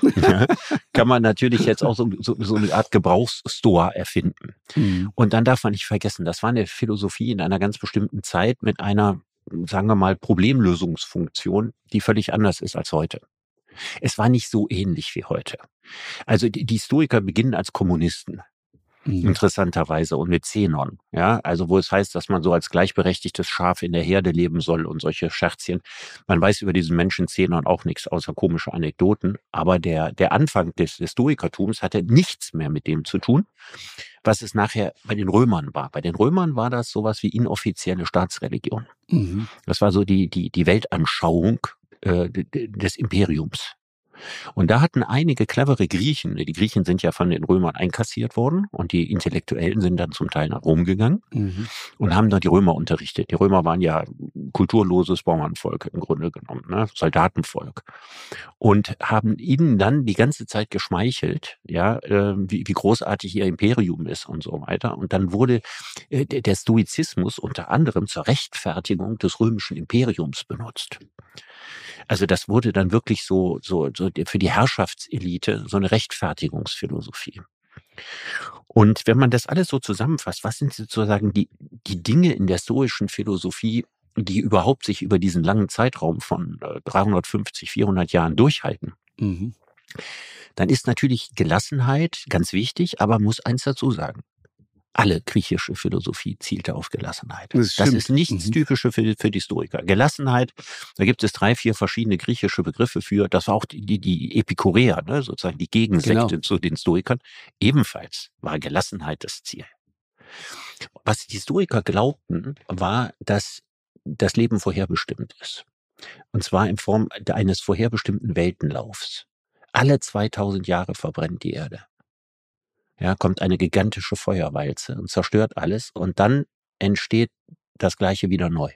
C: ja, kann man natürlich jetzt auch so, so, so eine Art Gebrauchsstore erfinden. Mhm. Und dann darf man nicht vergessen, das war eine Philosophie in einer ganz bestimmten Zeit mit einer sagen wir mal, Problemlösungsfunktion, die völlig anders ist als heute. Es war nicht so ähnlich wie heute. Also die, Stoiker beginnen als Kommunisten. Mhm. Interessanterweise und mit Zenon, ja, also wo es heißt, dass man so als gleichberechtigtes Schaf in der Herde leben soll und solche Scherzchen. Man weiß über diesen Menschen Zenon auch nichts außer komische Anekdoten, aber der, der Anfang des, des Stoikertums hatte nichts mehr mit dem zu tun, was es nachher bei den Römern war. Bei den Römern war das sowas wie inoffizielle Staatsreligion. Mhm. Das war so die, die, die Weltanschauung äh, des Imperiums. Und da hatten einige clevere Griechen, die Griechen sind ja von den Römern einkassiert worden und die Intellektuellen sind dann zum Teil nach Rom gegangen mhm. und haben da die Römer unterrichtet. Die Römer waren ja kulturloses Bauernvolk im Grunde genommen, ne? Soldatenvolk. Und haben ihnen dann die ganze Zeit geschmeichelt, ja, äh, wie, wie großartig ihr Imperium ist und so weiter. Und dann wurde äh, der Stoizismus unter anderem zur Rechtfertigung des römischen Imperiums benutzt. Also das wurde dann wirklich so, so, so für die Herrschaftselite so eine Rechtfertigungsphilosophie. Und wenn man das alles so zusammenfasst, was sind sozusagen die, die Dinge in der stoischen Philosophie, die überhaupt sich über diesen langen Zeitraum von 350, äh, 400 Jahren durchhalten? Mhm. Dann ist natürlich Gelassenheit ganz wichtig, aber muss eins dazu sagen alle griechische Philosophie zielte auf Gelassenheit. Das, das ist nichts mhm. Typische für, für die Historiker. Gelassenheit, da gibt es drei, vier verschiedene griechische Begriffe für. Das war auch die, die, die Epikureer, ne, sozusagen die Gegensekte genau. zu den Stoikern. Ebenfalls war Gelassenheit das Ziel. Was die Historiker glaubten, war, dass das Leben vorherbestimmt ist. Und zwar in Form eines vorherbestimmten Weltenlaufs. Alle 2000 Jahre verbrennt die Erde ja, kommt eine gigantische Feuerwalze und zerstört alles und dann entsteht das Gleiche wieder neu.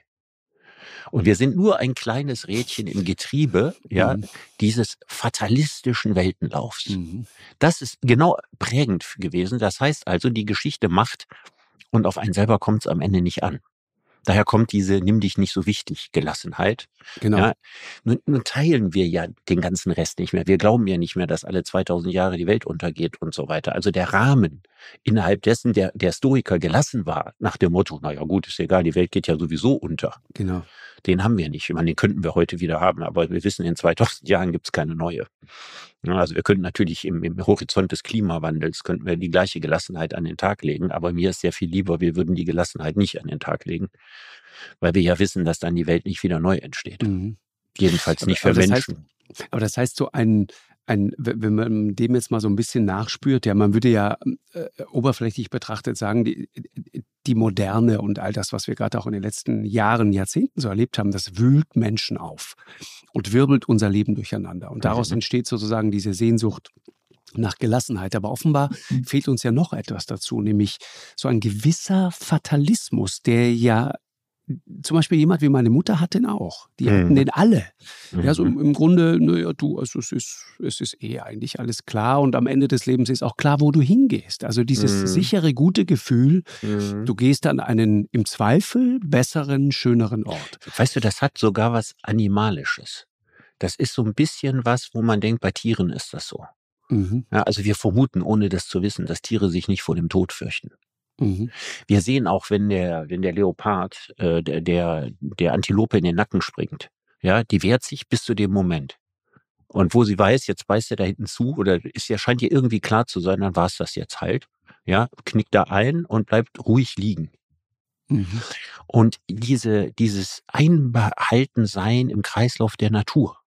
C: Und wir sind nur ein kleines Rädchen im Getriebe, ja, mhm. dieses fatalistischen Weltenlaufs. Mhm. Das ist genau prägend gewesen. Das heißt also, die Geschichte macht und auf einen selber kommt es am Ende nicht an. Daher kommt diese Nimm dich nicht so wichtig Gelassenheit.
B: Genau.
C: Ja, nun, nun teilen wir ja den ganzen Rest nicht mehr. Wir glauben ja nicht mehr, dass alle 2000 Jahre die Welt untergeht und so weiter. Also der Rahmen, innerhalb dessen der, der Stoiker gelassen war, nach dem Motto, naja gut, ist egal, die Welt geht ja sowieso unter.
B: Genau.
C: Den haben wir nicht. Ich meine, den könnten wir heute wieder haben, aber wir wissen, in 2000 Jahren gibt es keine neue. Also wir könnten natürlich im, im Horizont des Klimawandels, könnten wir die gleiche Gelassenheit an den Tag legen, aber mir ist sehr viel lieber, wir würden die Gelassenheit nicht an den Tag legen, weil wir ja wissen, dass dann die Welt nicht wieder neu entsteht.
B: Mhm.
C: Jedenfalls
B: Aber-
C: nicht für
B: aber das heißt-
C: Menschen.
B: Aber das heißt, so ein, ein, wenn man dem jetzt mal so ein bisschen nachspürt, ja, man würde ja äh, oberflächlich betrachtet sagen, die, die Moderne und all das, was wir gerade auch in den letzten Jahren, Jahrzehnten so erlebt haben, das wühlt Menschen auf und wirbelt unser Leben durcheinander. Und daraus
C: Mhm.
B: entsteht sozusagen diese Sehnsucht nach Gelassenheit. Aber offenbar fehlt uns ja noch etwas dazu, nämlich so ein gewisser Fatalismus, der ja zum Beispiel jemand wie meine Mutter hat den auch. Die hatten
C: Mhm.
B: den alle. Ja, so
C: Mhm.
B: im, im Grunde, naja, du, also es ist, es ist eh eigentlich alles klar und am Ende des Lebens ist auch klar, wo du hingehst. Also dieses
C: Mhm.
B: sichere, gute Gefühl,
C: Mhm.
B: du gehst an einen im Zweifel besseren, schöneren Ort.
C: Weißt du, das hat sogar was Animalisches. Das ist so ein bisschen was, wo man denkt, bei Tieren ist das so.
B: Mhm.
C: Ja, also wir vermuten, ohne das zu wissen, dass Tiere sich nicht vor dem Tod fürchten.
B: Mhm.
C: Wir sehen auch, wenn der, wenn der Leopard äh, der, der, der Antilope in den Nacken springt, ja, die wehrt sich bis zu dem Moment. Und wo sie weiß, jetzt beißt er da hinten zu, oder ist ja, scheint ihr irgendwie klar zu sein, dann war es das jetzt halt. Ja, knickt da ein und bleibt ruhig liegen.
B: Mhm.
C: Und diese, dieses Einbehaltensein im Kreislauf der Natur,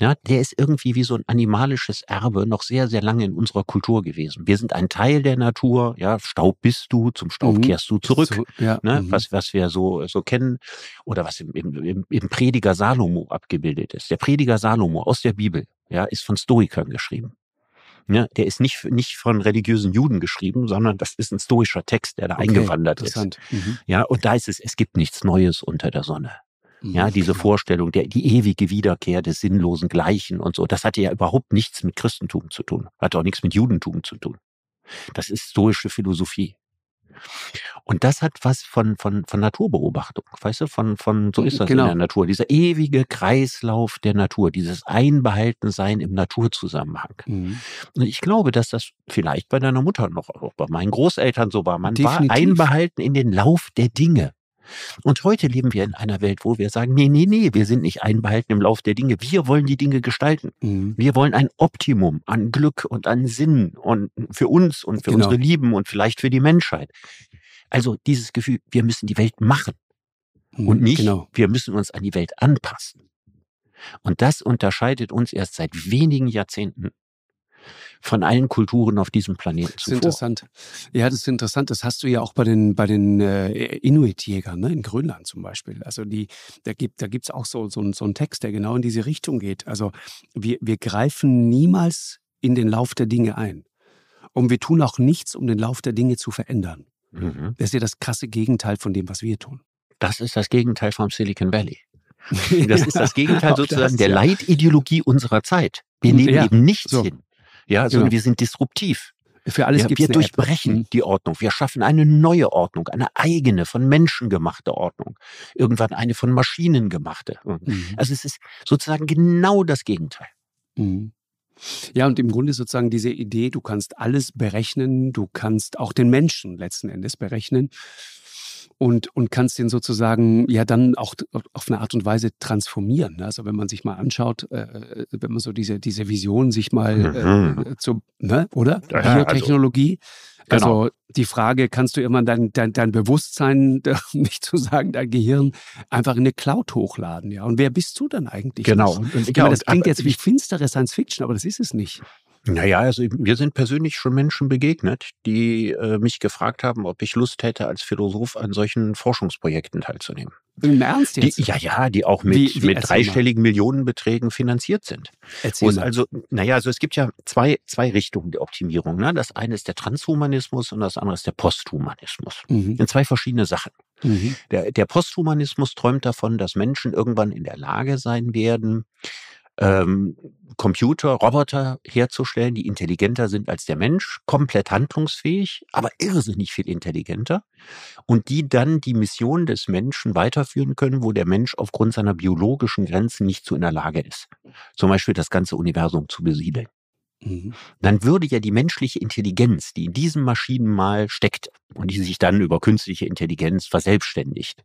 C: ja, der ist irgendwie wie so ein animalisches Erbe noch sehr, sehr lange in unserer Kultur gewesen. Wir sind ein Teil der Natur, ja, Staub bist du, zum Staub
B: Mhm.
C: kehrst du zurück.
B: So, ja,
C: Ne,
B: mhm.
C: was, was wir so, so kennen oder was im, im, im, Prediger Salomo abgebildet ist. Der Prediger Salomo aus der Bibel ja, ist von Stoikern geschrieben. Ja, der ist nicht, nicht von religiösen Juden geschrieben, sondern das ist ein stoischer Text, der da
B: Okay,
C: eingewandert ist.
B: Mhm.
C: Ja, und da ist es, es gibt nichts Neues unter der Sonne. Ja,
B: Mhm.
C: diese Vorstellung, der, die ewige Wiederkehr des sinnlosen Gleichen und so, das hatte ja überhaupt nichts mit Christentum zu tun, hat auch nichts mit Judentum zu tun. Das ist stoische Philosophie. Und das hat was von, von, von Naturbeobachtung, weißt du, von, von, so ist das
B: Genau.
C: in der Natur, dieser ewige Kreislauf der Natur, dieses Einbehaltensein im Naturzusammenhang.
B: Mhm.
C: Und ich glaube, dass das vielleicht bei deiner Mutter noch, auch bei meinen Großeltern so war. Man
B: Definitiv.
C: war einbehalten in den Lauf der Dinge. Und heute leben wir in einer Welt, wo wir sagen, nee, nee, nee, wir sind nicht einbehalten im Lauf der Dinge. Wir wollen die Dinge gestalten.
B: Mhm.
C: Wir wollen ein Optimum an Glück und an Sinn und für uns und für
B: Genau.
C: unsere Lieben und vielleicht für die Menschheit. Also dieses Gefühl, wir müssen die Welt machen
B: Mhm.
C: und nicht,
B: Genau.
C: wir müssen uns an die Welt anpassen. Und das unterscheidet uns erst seit wenigen Jahrzehnten von allen Kulturen auf diesem Planeten
B: Das ist
C: zuvor.
B: interessant. Ja, das ist interessant. Das hast du ja auch bei den, bei den äh, Inuit-Jägern, ne? in Grönland zum Beispiel. Also die, da gibt da gibt's auch so, so, einen- so einen Text, der genau in diese Richtung geht. Also wir, wir greifen niemals in den Lauf der Dinge ein. Und wir tun auch nichts, um den Lauf der Dinge zu verändern.
C: Mhm.
B: Das ist ja das krasse Gegenteil von dem, was wir tun.
C: Das ist das Gegenteil vom Silicon Valley. Das ist das Gegenteil sozusagen
B: das,
C: der
B: ja.
C: Leitideologie unserer Zeit. Wir nehmen
B: Ja,
C: eben nichts
B: so.
C: hin. Ja, sondern
B: Genau.
C: wir sind disruptiv.
B: Für alles
C: ja,
B: gibt's
C: wir durchbrechen
B: App. Mhm.
C: die Ordnung. Wir schaffen eine neue Ordnung, eine eigene, von Menschen gemachte Ordnung. Irgendwann eine von Maschinen gemachte.
B: Mhm.
C: Also es ist sozusagen genau das Gegenteil.
B: Mhm. Ja, und im Grunde sozusagen diese Idee, du kannst alles berechnen, du kannst auch den Menschen letzten Endes berechnen und, und kannst den sozusagen ja dann auch auf eine Art und Weise transformieren. ne? Also wenn man sich mal anschaut, äh, wenn man so diese, diese Vision sich mal
C: Mhm.
B: äh, zu, ne, oder?
C: Ja, also-
B: Biotechnologie.
C: Genau.
B: Also die Frage, kannst du immer dein, dein, dein Bewusstsein, nicht zu sagen dein Gehirn, einfach in eine Cloud hochladen, ja? Und wer bist du dann eigentlich? noch?
C: Und,
B: Ich meine, das klingt jetzt wie finstere Science Fiction, aber das ist es nicht.
C: Naja, also mir sind persönlich schon Menschen begegnet, die äh, mich gefragt haben, ob ich Lust hätte, als Philosoph an solchen Forschungsprojekten teilzunehmen.
B: Im Ernst
C: Die,
B: jetzt?
C: ja, ja, die auch mit,
B: Wie- wie-
C: mit
B: mal.
C: dreistelligen Millionenbeträgen finanziert sind.
B: Erzähl
C: es
B: mal.
C: also, naja, also es gibt ja zwei, zwei Richtungen der Optimierung. Ne? Das eine ist der Transhumanismus und das andere ist der Posthumanismus.
B: Mhm.
C: In zwei verschiedene Sachen.
B: Mhm.
C: Der, der Posthumanismus träumt davon, dass Menschen irgendwann in der Lage sein werden, ähm, Computer, Roboter herzustellen, die intelligenter sind als der Mensch, komplett handlungsfähig, aber irrsinnig viel intelligenter und die dann die Mission des Menschen weiterführen können, wo der Mensch aufgrund seiner biologischen Grenzen nicht so in der Lage ist. Zum Beispiel das ganze Universum zu besiedeln. Mhm. Dann würde ja die menschliche Intelligenz, die in diesen Maschinen mal steckt und die sich dann über künstliche Intelligenz verselbstständigt,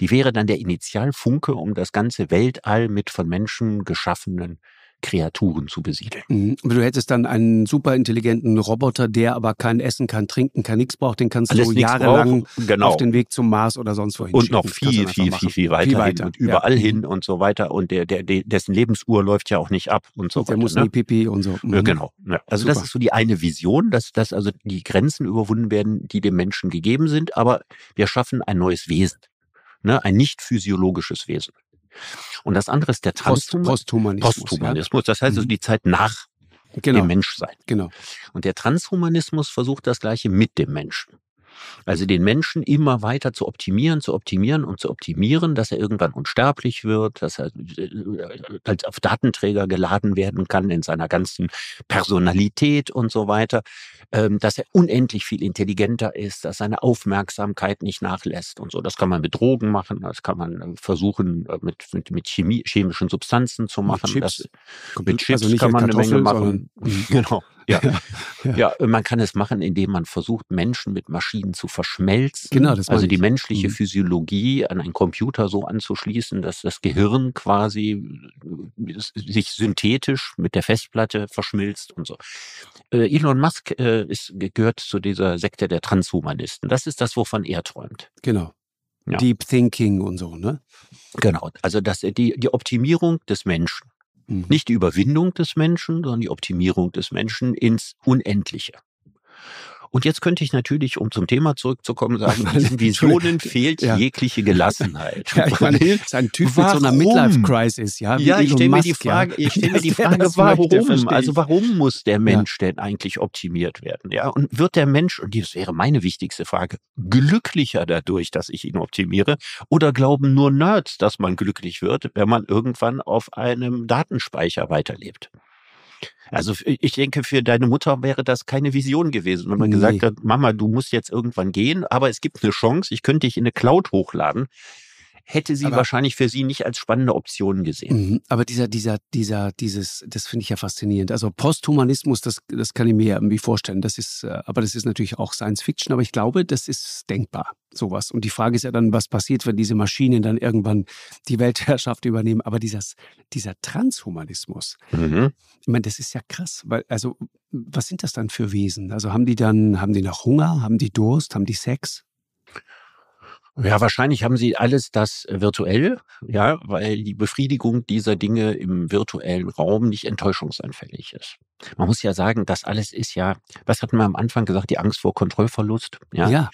C: die wäre dann der Initialfunke, um das ganze Weltall mit von Menschen geschaffenen Kreaturen zu besiedeln.
B: Mhm. Du hättest dann einen super intelligenten Roboter, der aber kein Essen, kein Trinken, kein nichts braucht, den kannst Alles du jahrelang
C: genau.
B: auf den Weg zum Mars oder sonst wohin
C: Und schicken. noch viel, viel, viel, viel weiter, viel weiter. und überall ja. hin und so weiter. Und der, der, der, dessen Lebensuhr läuft ja auch nicht ab und so und
B: der
C: weiter.
B: muss ne? nie pipi und so.
C: Mhm. Genau. Ja. Also super. das ist so die eine Vision, dass, dass also die Grenzen überwunden werden, die dem Menschen gegeben sind, aber wir schaffen ein neues Wesen. Ne? Ein nicht physiologisches Wesen. Und das andere ist der Transhuman
B: Posthumanismus.
C: Posthumanismus. Das heißt also mhm. die Zeit nach genau. dem Menschsein.
B: Genau.
C: Und der Transhumanismus versucht das Gleiche mit dem Menschen. Also den Menschen immer weiter zu optimieren, zu optimieren und zu optimieren, dass er irgendwann unsterblich wird, dass er äh, als auf Datenträger geladen werden kann in seiner ganzen Personalität und so weiter, ähm, dass er unendlich viel intelligenter ist, dass seine Aufmerksamkeit nicht nachlässt und so. Das kann man mit Drogen machen, das kann man äh, versuchen äh, mit, mit, mit Chemie, chemischen Substanzen zu machen.
B: Mit Chips,
C: das, mit Chips also kann man eine Menge machen. Genau. Ja. ja. ja, man kann es machen, indem man versucht, Menschen mit Maschinen zu verschmelzen.
B: Genau, das
C: also die menschliche mhm. Physiologie an einen Computer so anzuschließen, dass das Gehirn quasi äh, sich synthetisch mit der Festplatte verschmilzt und so. Äh, Elon Musk äh, ist, gehört zu dieser Sekte der Transhumanisten. Das ist das, wovon er träumt.
B: Genau. Ja. Deep Thinking und so, ne?
C: Genau. Also das, die, die Optimierung des Menschen. Mhm. Nicht die Überwindung des Menschen, sondern die Optimierung des Menschen ins Unendliche. Und jetzt könnte ich natürlich, um zum Thema zurückzukommen, sagen, diesen Visionen fehlt ja. jegliche Gelassenheit.
B: Ja, ich meine, ist ein Typ warum? mit so einer Midlife-Crisis, ja.
C: Ja, ich stelle mir die Frage, ich stelle mir die Frage, warum? Also warum muss der Mensch ja. denn eigentlich optimiert werden? Ja, und wird der Mensch, und das wäre meine wichtigste Frage, glücklicher dadurch, dass ich ihn optimiere? Oder glauben nur Nerds, dass man glücklich wird, wenn man irgendwann auf einem Datenspeicher weiterlebt? Also ich denke, für deine Mutter wäre das keine Vision gewesen, wenn man nee. gesagt hat, Mama, du musst jetzt irgendwann gehen, aber es gibt eine Chance, ich könnte dich in eine Cloud hochladen hätte sie aber, wahrscheinlich für sie nicht als spannende Option gesehen.
B: Mhm. Aber dieser, dieser, dieser, dieses, das finde ich ja faszinierend. Also Posthumanismus, das, das kann ich mir irgendwie vorstellen. Das ist, äh, aber das ist natürlich auch Science Fiction, aber ich glaube, das ist denkbar, sowas. Und die Frage ist ja dann, was passiert, wenn diese Maschinen dann irgendwann die Weltherrschaft übernehmen. Aber dieses, dieser Transhumanismus, mhm. ich meine, das ist ja krass, weil, also, was sind das dann für Wesen? Also haben die dann, haben die noch Hunger, haben die Durst, haben die Sex?
C: Ja, wahrscheinlich haben sie alles das virtuell, ja, weil die Befriedigung dieser Dinge im virtuellen Raum nicht enttäuschungsanfällig ist. Man muss ja sagen, das alles ist ja, was hatten wir am Anfang gesagt, die Angst vor Kontrollverlust, ja. ja.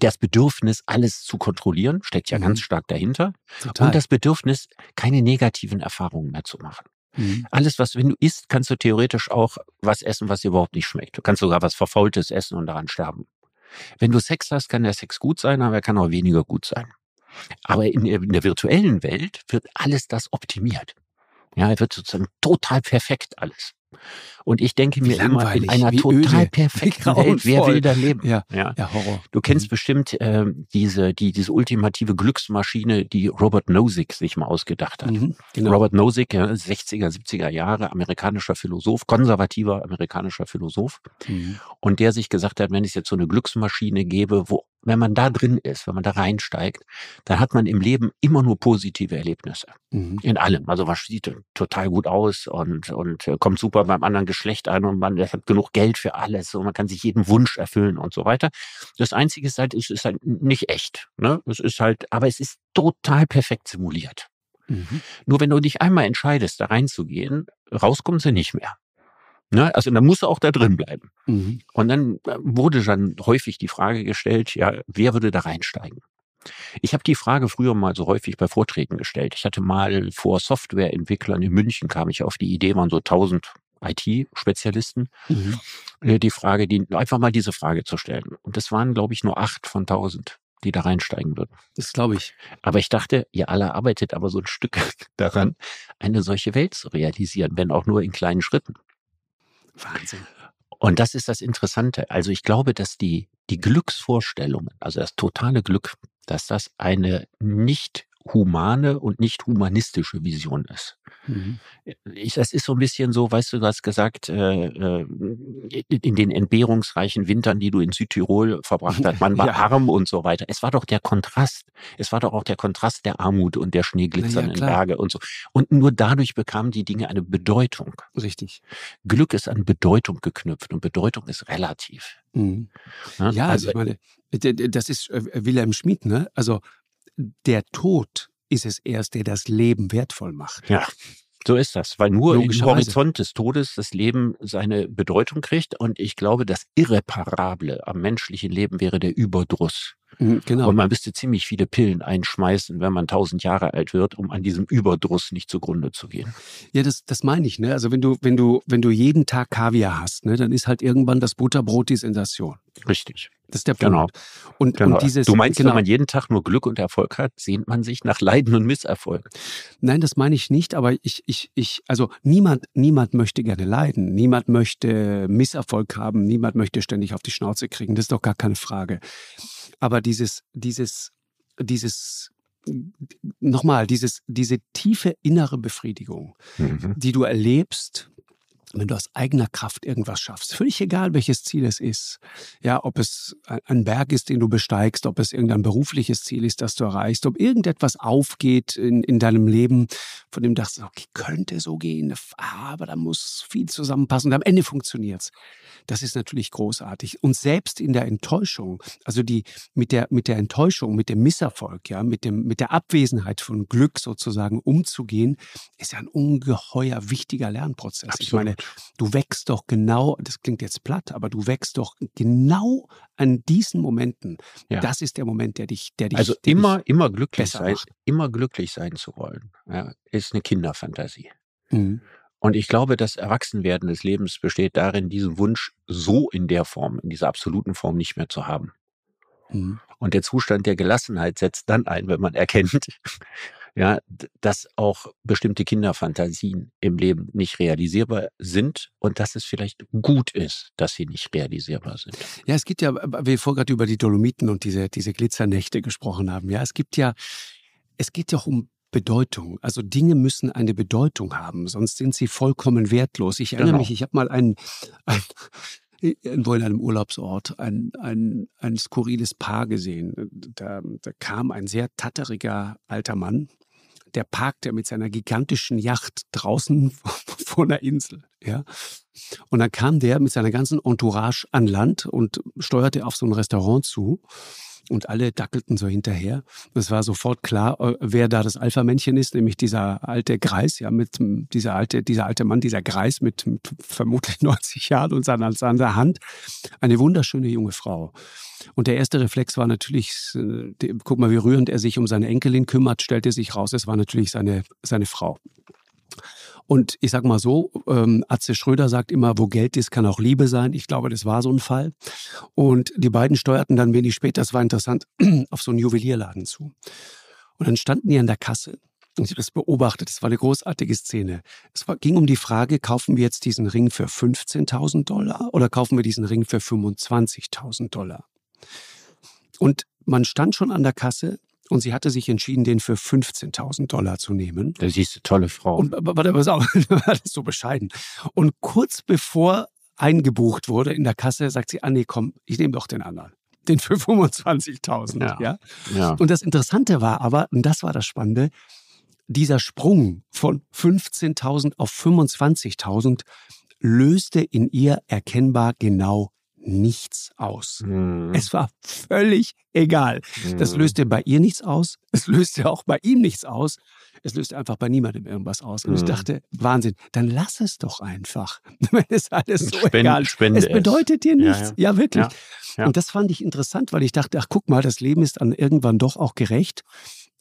C: Das Bedürfnis, alles zu kontrollieren, steckt ja mhm. ganz stark dahinter. Total. Und das Bedürfnis, keine negativen Erfahrungen mehr zu machen. Mhm. Alles, was, wenn du isst, kannst du theoretisch auch was essen, was dir überhaupt nicht schmeckt. Du kannst sogar was Verfaultes essen und daran sterben. Wenn du Sex hast, kann der Sex gut sein, aber er kann auch weniger gut sein. Aber in der, in der virtuellen Welt wird alles das optimiert. Ja, er wird sozusagen total perfekt alles. Und ich denke mir immer, in einer total öde, perfekten Welt, wer will da leben?
B: Ja, ja. ja Horror.
C: Du kennst mhm. bestimmt äh, diese, die, diese ultimative Glücksmaschine, die Robert Nozick sich mal ausgedacht hat. Mhm, genau. Robert Nozick, ja, 60er, 70er Jahre, amerikanischer Philosoph, konservativer amerikanischer Philosoph. Mhm. Und der sich gesagt hat, wenn es jetzt so eine Glücksmaschine gäbe, wo wenn man da drin ist, wenn man da reinsteigt, dann hat man im Leben immer nur positive Erlebnisse. Mhm. In allem. Also man sieht total gut aus und, und äh, kommt super beim anderen Geschlecht an und man hat genug Geld für alles und man kann sich jeden Wunsch erfüllen und so weiter. Das Einzige ist halt, es ist halt nicht echt. Ne? Es ist halt, aber es ist total perfekt simuliert. Mhm. Nur wenn du dich einmal entscheidest, da reinzugehen, rauskommen sie nicht mehr. Ne? Also dann muss er auch da drin bleiben. Mhm. Und dann äh, wurde dann häufig die Frage gestellt, ja, wer würde da reinsteigen? Ich habe die Frage früher mal so häufig bei Vorträgen gestellt. Ich hatte mal vor Softwareentwicklern in München kam ich auf die Idee, waren so 1000 IT-Spezialisten, mhm. Äh, die Frage, die einfach mal diese Frage zu stellen. Und das waren, glaube ich, nur acht von 1000, die da reinsteigen würden.
B: Das glaube ich.
C: Aber ich dachte, ihr alle arbeitet aber so ein Stück daran, eine solche Welt zu realisieren, wenn auch nur in kleinen Schritten.
B: Wahnsinn.
C: Und das ist das Interessante. Also ich glaube, dass die, die Glücksvorstellungen, also das totale Glück, dass das eine nicht humane und nicht humanistische Vision ist. Mhm. Ich, das ist so ein bisschen so, weißt du, du hast gesagt, äh, äh in den entbehrungsreichen Wintern, die du in Südtirol verbracht hast, man war ja. arm und so weiter. Es war doch der Kontrast. Es war doch auch der Kontrast der Armut und der schneeglitzernden ja, Berge und so. Und nur dadurch bekamen die Dinge eine Bedeutung.
B: Richtig.
C: Glück ist an Bedeutung geknüpft und Bedeutung ist relativ.
B: Mhm. Ja, ja also, also ich meine, das ist äh, Wilhelm Schmid, ne? Also der Tod ist es erst, der das Leben wertvoll macht.
C: Ja. So ist das, weil nur im Horizont des Todes das Leben seine Bedeutung kriegt. Und ich glaube, das Irreparable am menschlichen Leben wäre der Überdruss. Mhm, genau. Und man müsste ziemlich viele Pillen einschmeißen, wenn man tausend Jahre alt wird, um an diesem Überdruss nicht zugrunde zu gehen.
B: Ja, das, das meine ich. Ne? Also wenn du, wenn du, wenn du jeden Tag Kaviar hast, ne, dann ist halt irgendwann das Butterbrot die Sensation.
C: Richtig.
B: Das ist der Punkt. Genau.
C: Und, genau. und dieses, du meinst, genau. wenn man jeden Tag nur Glück und Erfolg hat, sehnt man sich nach Leiden und Misserfolg?
B: Nein, das meine ich nicht. Aber ich, ich, ich, also niemand, niemand möchte gerne leiden. Niemand möchte Misserfolg haben. Niemand möchte ständig auf die Schnauze kriegen. Das ist doch gar keine Frage. Aber dieses, dieses, dieses, nochmal, dieses, diese tiefe innere Befriedigung, mhm. die du erlebst, wenn du aus eigener Kraft irgendwas schaffst, völlig egal, welches Ziel es ist, ja, ob es ein Berg ist, den du besteigst, ob es irgendein berufliches Ziel ist, das du erreichst, ob irgendetwas aufgeht in, in deinem Leben, von dem du dachtest, okay, könnte so gehen, aber da muss viel zusammenpassen und am Ende funktioniert's. Das ist natürlich großartig. Und selbst in der Enttäuschung, also die mit der, mit der Enttäuschung, mit dem Misserfolg, ja, mit, dem, mit der Abwesenheit von Glück sozusagen umzugehen, ist ja ein ungeheuer wichtiger Lernprozess. Absolut. Ich meine, du wächst doch genau, das klingt jetzt platt, aber du wächst doch genau an diesen Momenten. Ja. Das ist der Moment, der dich, der dich,
C: also
B: der
C: immer, dich immer glücklich sein, macht. immer glücklich sein zu wollen, ja, ist eine Kinderfantasie. Mhm. Und ich glaube, das Erwachsenwerden des Lebens besteht darin, diesen Wunsch so in der Form, in dieser absoluten Form nicht mehr zu haben. Mhm. Und der Zustand der Gelassenheit setzt dann ein, wenn man erkennt, ja, dass auch bestimmte Kinderfantasien im Leben nicht realisierbar sind und dass es vielleicht gut ist, dass sie nicht realisierbar sind.
B: Ja, es gibt ja, wir vorher gerade über die Dolomiten und diese, diese Glitzernächte gesprochen haben. Ja, es gibt ja, es geht ja auch um Bedeutung. Also Dinge müssen eine Bedeutung haben, sonst sind sie vollkommen wertlos. Ich erinnere genau. mich, ich habe mal einen, ein, irgendwo in einem Urlaubsort ein, ein, ein skurriles Paar gesehen. Da, da kam ein sehr tatteriger alter Mann, der parkte mit seiner gigantischen Yacht draußen vor einer Insel. Ja. Und dann kam der mit seiner ganzen Entourage an Land und steuerte auf so ein Restaurant zu und alle dackelten so hinterher. Es war sofort klar, äh, wer da das Alpha-Männchen ist, nämlich dieser alte Greis, ja, mit dieser alte, dieser alte Mann, dieser Greis mit, mit vermutlich 90 Jahren und seiner, seiner Hand. Eine wunderschöne junge Frau. Und der erste Reflex war natürlich, äh, guck mal, wie rührend er sich um seine Enkelin kümmert, stellte sich raus, es war natürlich seine, seine Frau. Und ich sag mal so, ähm, Atze Schröder sagt immer, wo Geld ist, kann auch Liebe sein. Ich glaube, das war so ein Fall. Und die beiden steuerten dann wenig später, das war interessant, auf so einen Juwelierladen zu. Und dann standen die an der Kasse. Und ich habe das beobachtet. Das war eine großartige Szene. Es war, ging um die Frage, kaufen wir jetzt diesen Ring für 15.000 Dollar oder kaufen wir diesen Ring für 25.000 Dollar? Und man stand schon an der Kasse und sie hatte sich entschieden, den für 15.000 Dollar zu nehmen.
C: Da siehst du, tolle Frau.
B: Und warte, pass auf, das ist so bescheiden. Und kurz bevor eingebucht wurde in der Kasse, sagt sie, ah nee, komm, ich nehme doch den anderen. Den für 25.000. Ja. Ja? ja. Und das Interessante war aber, und das war das Spannende, dieser Sprung von 15.000 auf 25.000 löste in ihr erkennbar genau nichts aus. Mhm. Es war völlig egal. Mhm. Das löste bei ihr nichts aus. Es löste auch bei ihm nichts aus. Es löste einfach bei niemandem irgendwas aus. Und mhm. ich dachte, Wahnsinn, dann lass es doch einfach. Wenn es alles so Spend, egal Spende Es bedeutet dir nichts. Ja, ja. ja wirklich. Ja, Und das fand ich interessant, weil ich dachte, ach guck mal, das Leben ist dann irgendwann doch auch gerecht.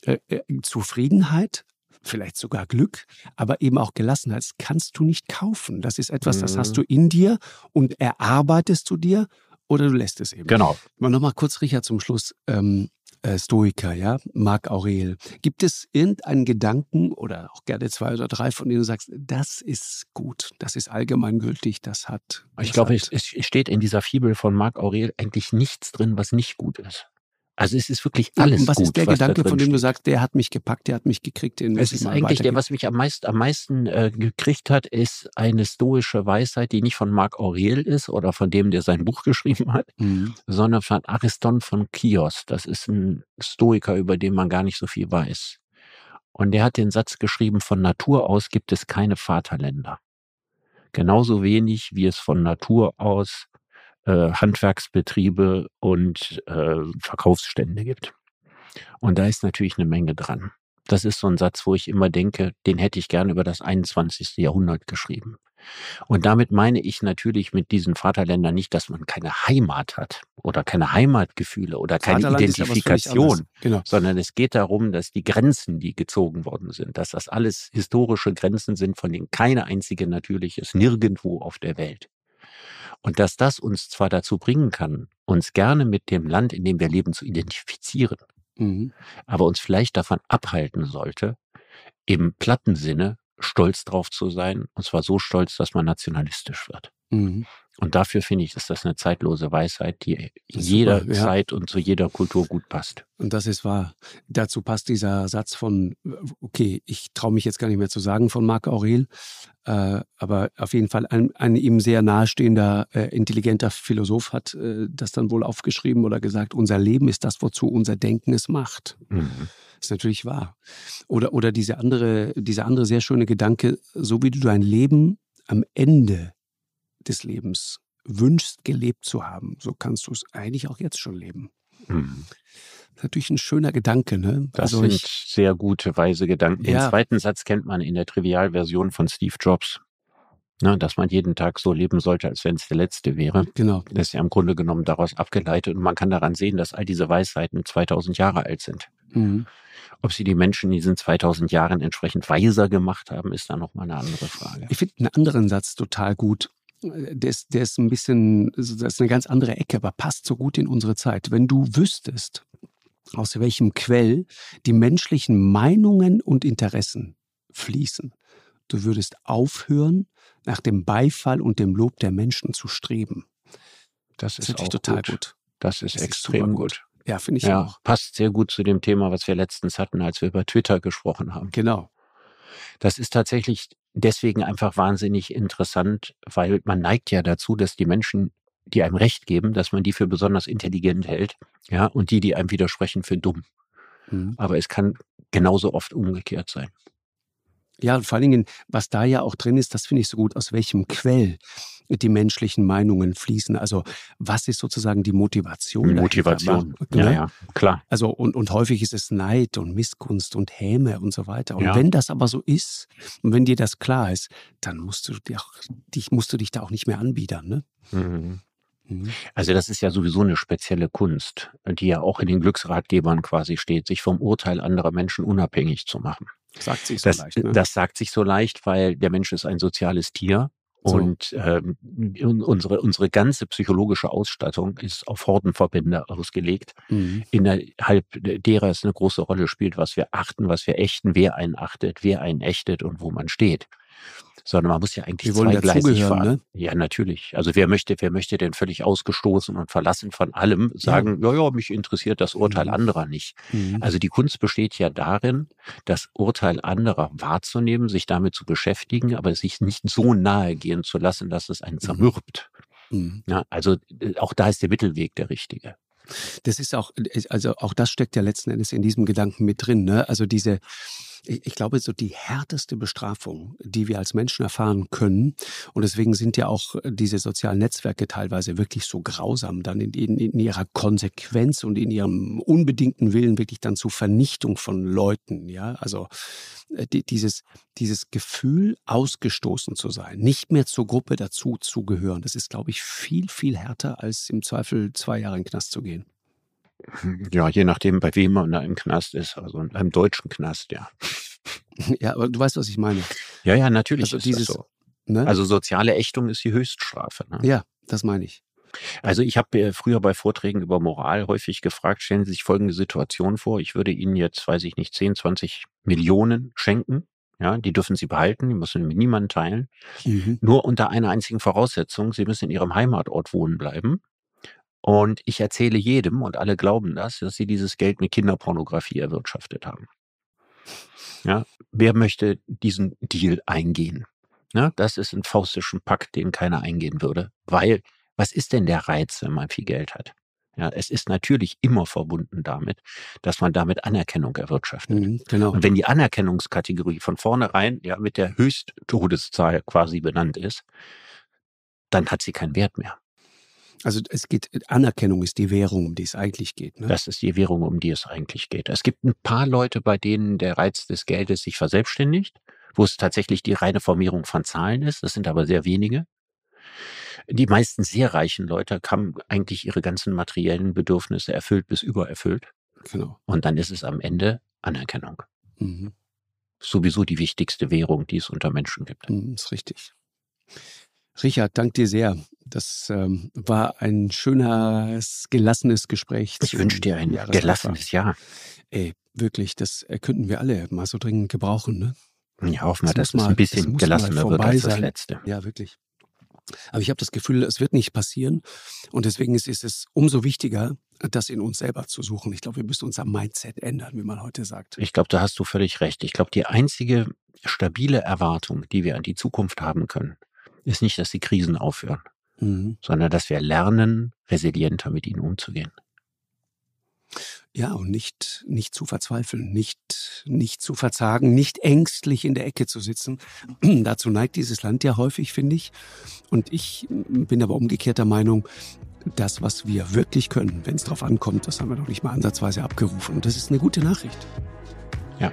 B: Äh, äh, Zufriedenheit, vielleicht sogar Glück, aber eben auch Gelassenheit. Das kannst du nicht kaufen. Das ist etwas, das hast du mhm. in dir und erarbeitest du dir oder du lässt es eben.
C: Genau.
B: Mal nochmal kurz, Richard, zum Schluss. Ähm, äh, Stoiker, ja, Marc Aurel. Gibt es irgendeinen Gedanken oder auch gerne zwei oder drei, von denen du sagst, das ist gut, das ist allgemeingültig, das hat. Das
C: ich glaube, es, es steht in dieser Fibel von Marc Aurel eigentlich nichts drin, was nicht gut ist. Also es ist wirklich alles
B: Und was
C: gut.
B: ist der Gedanke, von dem du sagst, der hat mich gepackt, der hat mich gekriegt, den
C: Es ist eigentlich der, was mich am meisten, am meisten äh, gekriegt hat, ist eine stoische Weisheit, die nicht von Marc Aurel ist oder von dem, der sein Buch geschrieben hat,
B: Mhm.
C: sondern von Ariston von Chios. Das ist ein Stoiker, über den man gar nicht so viel weiß. Und der hat den Satz geschrieben, von Natur aus gibt es keine Vaterländer. Genauso wenig, wie es von Natur aus äh, Handwerksbetriebe und äh, Verkaufsstände gibt. Und da ist natürlich eine Menge dran. Das ist so ein Satz, wo ich immer denke, den hätte ich gern über das 21. Jahrhundert geschrieben. Und damit meine ich natürlich mit diesen Vaterländern nicht, dass man keine Heimat hat oder keine Heimatgefühle oder keine
B: Vaterland ja
C: Identifikation.
B: Genau.
C: sondern es geht darum, dass die Grenzen, die gezogen worden sind, dass das alles historische Grenzen sind, von denen keine einzige natürlich ist, nirgendwo auf der Welt. Und dass das uns zwar dazu bringen kann, uns gerne mit dem Land, in dem wir leben, zu identifizieren,
B: Mhm.
C: aber uns vielleicht davon abhalten sollte, im platten Sinne stolz drauf zu sein, und zwar so stolz, dass man nationalistisch wird.
B: Mhm.
C: Und dafür finde ich, ist das eine zeitlose Weisheit, die jeder
B: super, ja.
C: Zeit und zu jeder Kultur gut passt.
B: Und das ist wahr. Dazu passt dieser Satz von, okay, ich traue mich jetzt gar nicht mehr zu sagen von Marc Aurel, äh, aber auf jeden Fall ein, ein ihm sehr nahestehender, äh, intelligenter Philosoph hat äh, das dann wohl aufgeschrieben oder gesagt, unser Leben ist das, wozu unser Denken es macht.
C: Mhm.
B: ist natürlich wahr. Oder, oder diese andere, dieser andere sehr schöne Gedanke, so wie du dein Leben am Ende des Lebens wünschst, gelebt zu haben, so kannst du es eigentlich auch jetzt schon leben.
C: Mhm.
B: Das ist natürlich ein schöner Gedanke, ne?
C: Das
B: also
C: sind
B: ich,
C: sehr gute, weise Gedanken. Den
B: Ja.
C: zweiten Satz kennt man in der Trivialversion von Steve Jobs. Ne, dass man jeden Tag so leben sollte, als wenn es der letzte wäre.
B: genau.
C: Das ist ja im Grunde genommen daraus abgeleitet. Und man kann daran sehen, dass all diese Weisheiten 2000 Jahre alt sind.
B: Mhm.
C: Ob sie die Menschen in diesen 2000 Jahren entsprechend weiser gemacht haben, ist dann nochmal eine andere Frage.
B: Ich finde einen anderen Satz total gut. Der ist, der ist ein bisschen, das ist eine ganz andere Ecke, aber passt so gut in unsere Zeit. Wenn du wüsstest, aus welchem Quell die menschlichen Meinungen und Interessen fließen, du würdest aufhören, nach dem Beifall und dem Lob der Menschen zu streben.
C: Das
B: Das
C: ist
B: ist
C: auch
B: total
C: gut.
B: gut.
C: Das ist
B: Das ist
C: extrem
B: super
C: gut.
B: Ja, finde ich
C: Ja,
B: auch.
C: passt sehr gut zu dem Thema, was wir letztens hatten, als wir über Twitter gesprochen haben.
B: Genau.
C: Das ist tatsächlich deswegen einfach wahnsinnig interessant, weil man neigt ja dazu, dass die Menschen, die einem Recht geben, dass man die für besonders intelligent hält, ja, und die, die einem widersprechen, für dumm.
B: Mhm.
C: Aber es kann genauso oft umgekehrt sein.
B: Ja, und vor allen Dingen, was da ja auch drin ist, das finde ich so gut, aus welchem Quell die menschlichen Meinungen fließen. Also was ist sozusagen die Motivation?
C: Motivation.
B: Wa-
C: Ja,
B: ne?
C: ja, klar.
B: Also und, und häufig ist es Neid und Missgunst und Häme und so weiter. Und
C: Ja.
B: wenn das aber so ist und wenn dir das klar ist, dann musst du dich, auch, dich, musst du dich da auch nicht mehr anbiedern. Ne?
C: Mhm.
B: Mhm.
C: Also das ist ja sowieso eine spezielle Kunst, die ja auch in den Glücksratgebern quasi steht, sich vom Urteil anderer Menschen unabhängig zu machen.
B: Sagt sich so
C: Das,
B: leicht. Ne?
C: das sagt sich so leicht, weil der Mensch ist ein soziales Tier. Und ähm, un- unsere, unsere ganze psychologische Ausstattung ist auf Hordenverbände ausgelegt,
B: mhm.
C: innerhalb derer es eine große Rolle spielt, was wir achten, was wir ächten, wer einen achtet, wer einen ächtet und wo man steht. Sondern man muss ja eigentlich zweigleisig fahren.
B: ne?
C: Ja, natürlich. Also wer möchte, wer möchte denn völlig ausgestoßen und verlassen von allem sagen, ja, ja, mich interessiert das Urteil
B: Mhm.
C: anderer nicht.
B: Mhm.
C: Also die Kunst besteht ja darin, das Urteil anderer wahrzunehmen, sich damit zu beschäftigen, aber sich nicht so nahe gehen zu lassen, dass es einen zermürbt.
B: Mhm.
C: Ja, also äh, auch da ist der Mittelweg der richtige.
B: Das ist auch, also auch das steckt ja letzten Endes in diesem Gedanken mit drin. Ne? Also diese, ich, ich glaube, so die härteste Bestrafung, die wir als Menschen erfahren können, und deswegen sind ja auch diese sozialen Netzwerke teilweise wirklich so grausam, dann in, in, in ihrer Konsequenz und in ihrem unbedingten Willen wirklich dann zur Vernichtung von Leuten. Ja, also äh, die, dieses, dieses Gefühl, ausgestoßen zu sein, nicht mehr zur Gruppe dazu zu gehören, das ist, glaube ich, viel, viel härter, als im Zweifel zwei Jahre in den Knast zu gehen.
C: Ja, je nachdem, bei wem man da im Knast ist. Also in einem deutschen Knast, ja.
B: Ja, aber du weißt, was ich meine.
C: Ja, ja, natürlich
B: Also
C: ist
B: dieses,
C: das so.
B: ne?
C: Also soziale Ächtung ist die Höchststrafe. Ne?
B: ja, das meine ich.
C: Also ich habe äh, früher bei Vorträgen über Moral häufig gefragt, stellen Sie sich folgende Situation vor, ich würde Ihnen jetzt, weiß ich nicht, 10, 20 Millionen schenken. Ja, die dürfen Sie behalten, die müssen mit niemandem teilen. Mhm. Nur unter einer einzigen Voraussetzung, Sie müssen in Ihrem Heimatort wohnen bleiben. Und ich erzähle jedem, und alle glauben das, dass Sie dieses Geld mit Kinderpornografie erwirtschaftet haben. Ja, wer möchte diesen Deal eingehen? Ja, das ist ein faustischen Pakt, den keiner eingehen würde, weil was ist denn der Reiz, wenn man viel Geld hat? Ja, es ist natürlich immer verbunden damit, dass man damit Anerkennung erwirtschaftet. Mhm, genau. Und wenn die Anerkennungskategorie von vornherein ja mit der Höchsttodeszahl quasi benannt ist, dann hat sie keinen Wert mehr.
B: Also es geht, Anerkennung ist die Währung, um die es eigentlich geht.
C: Ne? Das ist die Währung, um die es eigentlich geht. Es gibt ein paar Leute, bei denen der Reiz des Geldes sich verselbstständigt, wo es tatsächlich die reine Formierung von Zahlen ist. Das sind aber sehr wenige die meisten sehr reichen Leute haben eigentlich ihre ganzen materiellen Bedürfnisse erfüllt bis übererfüllt. Genau. Und dann ist es am Ende Anerkennung. Mhm. Sowieso die wichtigste Währung, die es unter Menschen gibt.
B: Mhm, ist richtig. Richard, danke dir sehr. Das ähm, war ein schönes, gelassenes Gespräch.
C: Ich wünsche dir ein gelassenes Jahr.
B: Ey, wirklich, das könnten wir alle mal so dringend gebrauchen. Ne?
C: Ja, hoffen wir, dass es ein bisschen gelassener wird als das letzte.
B: Ja, wirklich. Aber ich habe das Gefühl, es wird nicht passieren. Und deswegen ist, ist es umso wichtiger, das in uns selber zu suchen. Ich glaube, wir müssen unser Mindset ändern, wie man heute sagt.
C: Ich glaube, da hast du völlig recht. Ich glaube, die einzige stabile Erwartung, die wir an die Zukunft haben können, ist nicht, dass die Krisen aufhören, mhm. sondern dass wir lernen, resilienter mit ihnen umzugehen.
B: Ja, und nicht, nicht zu verzweifeln, nicht, nicht zu verzagen, nicht ängstlich in der Ecke zu sitzen. Dazu neigt dieses Land ja häufig, finde ich. Und ich bin aber umgekehrter Meinung, das, was wir wirklich können, wenn es drauf ankommt, das haben wir noch nicht mal ansatzweise abgerufen. Und das ist eine gute Nachricht.
C: Ja.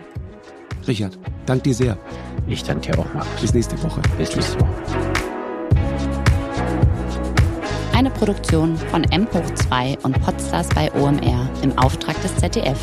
B: Richard, danke dir sehr.
C: Ich danke dir auch, mal.
B: Bis nächste Woche.
C: Bis nächste Woche.
A: Eine Produktion von M2 und Podstars bei OMR im Auftrag des ZDF.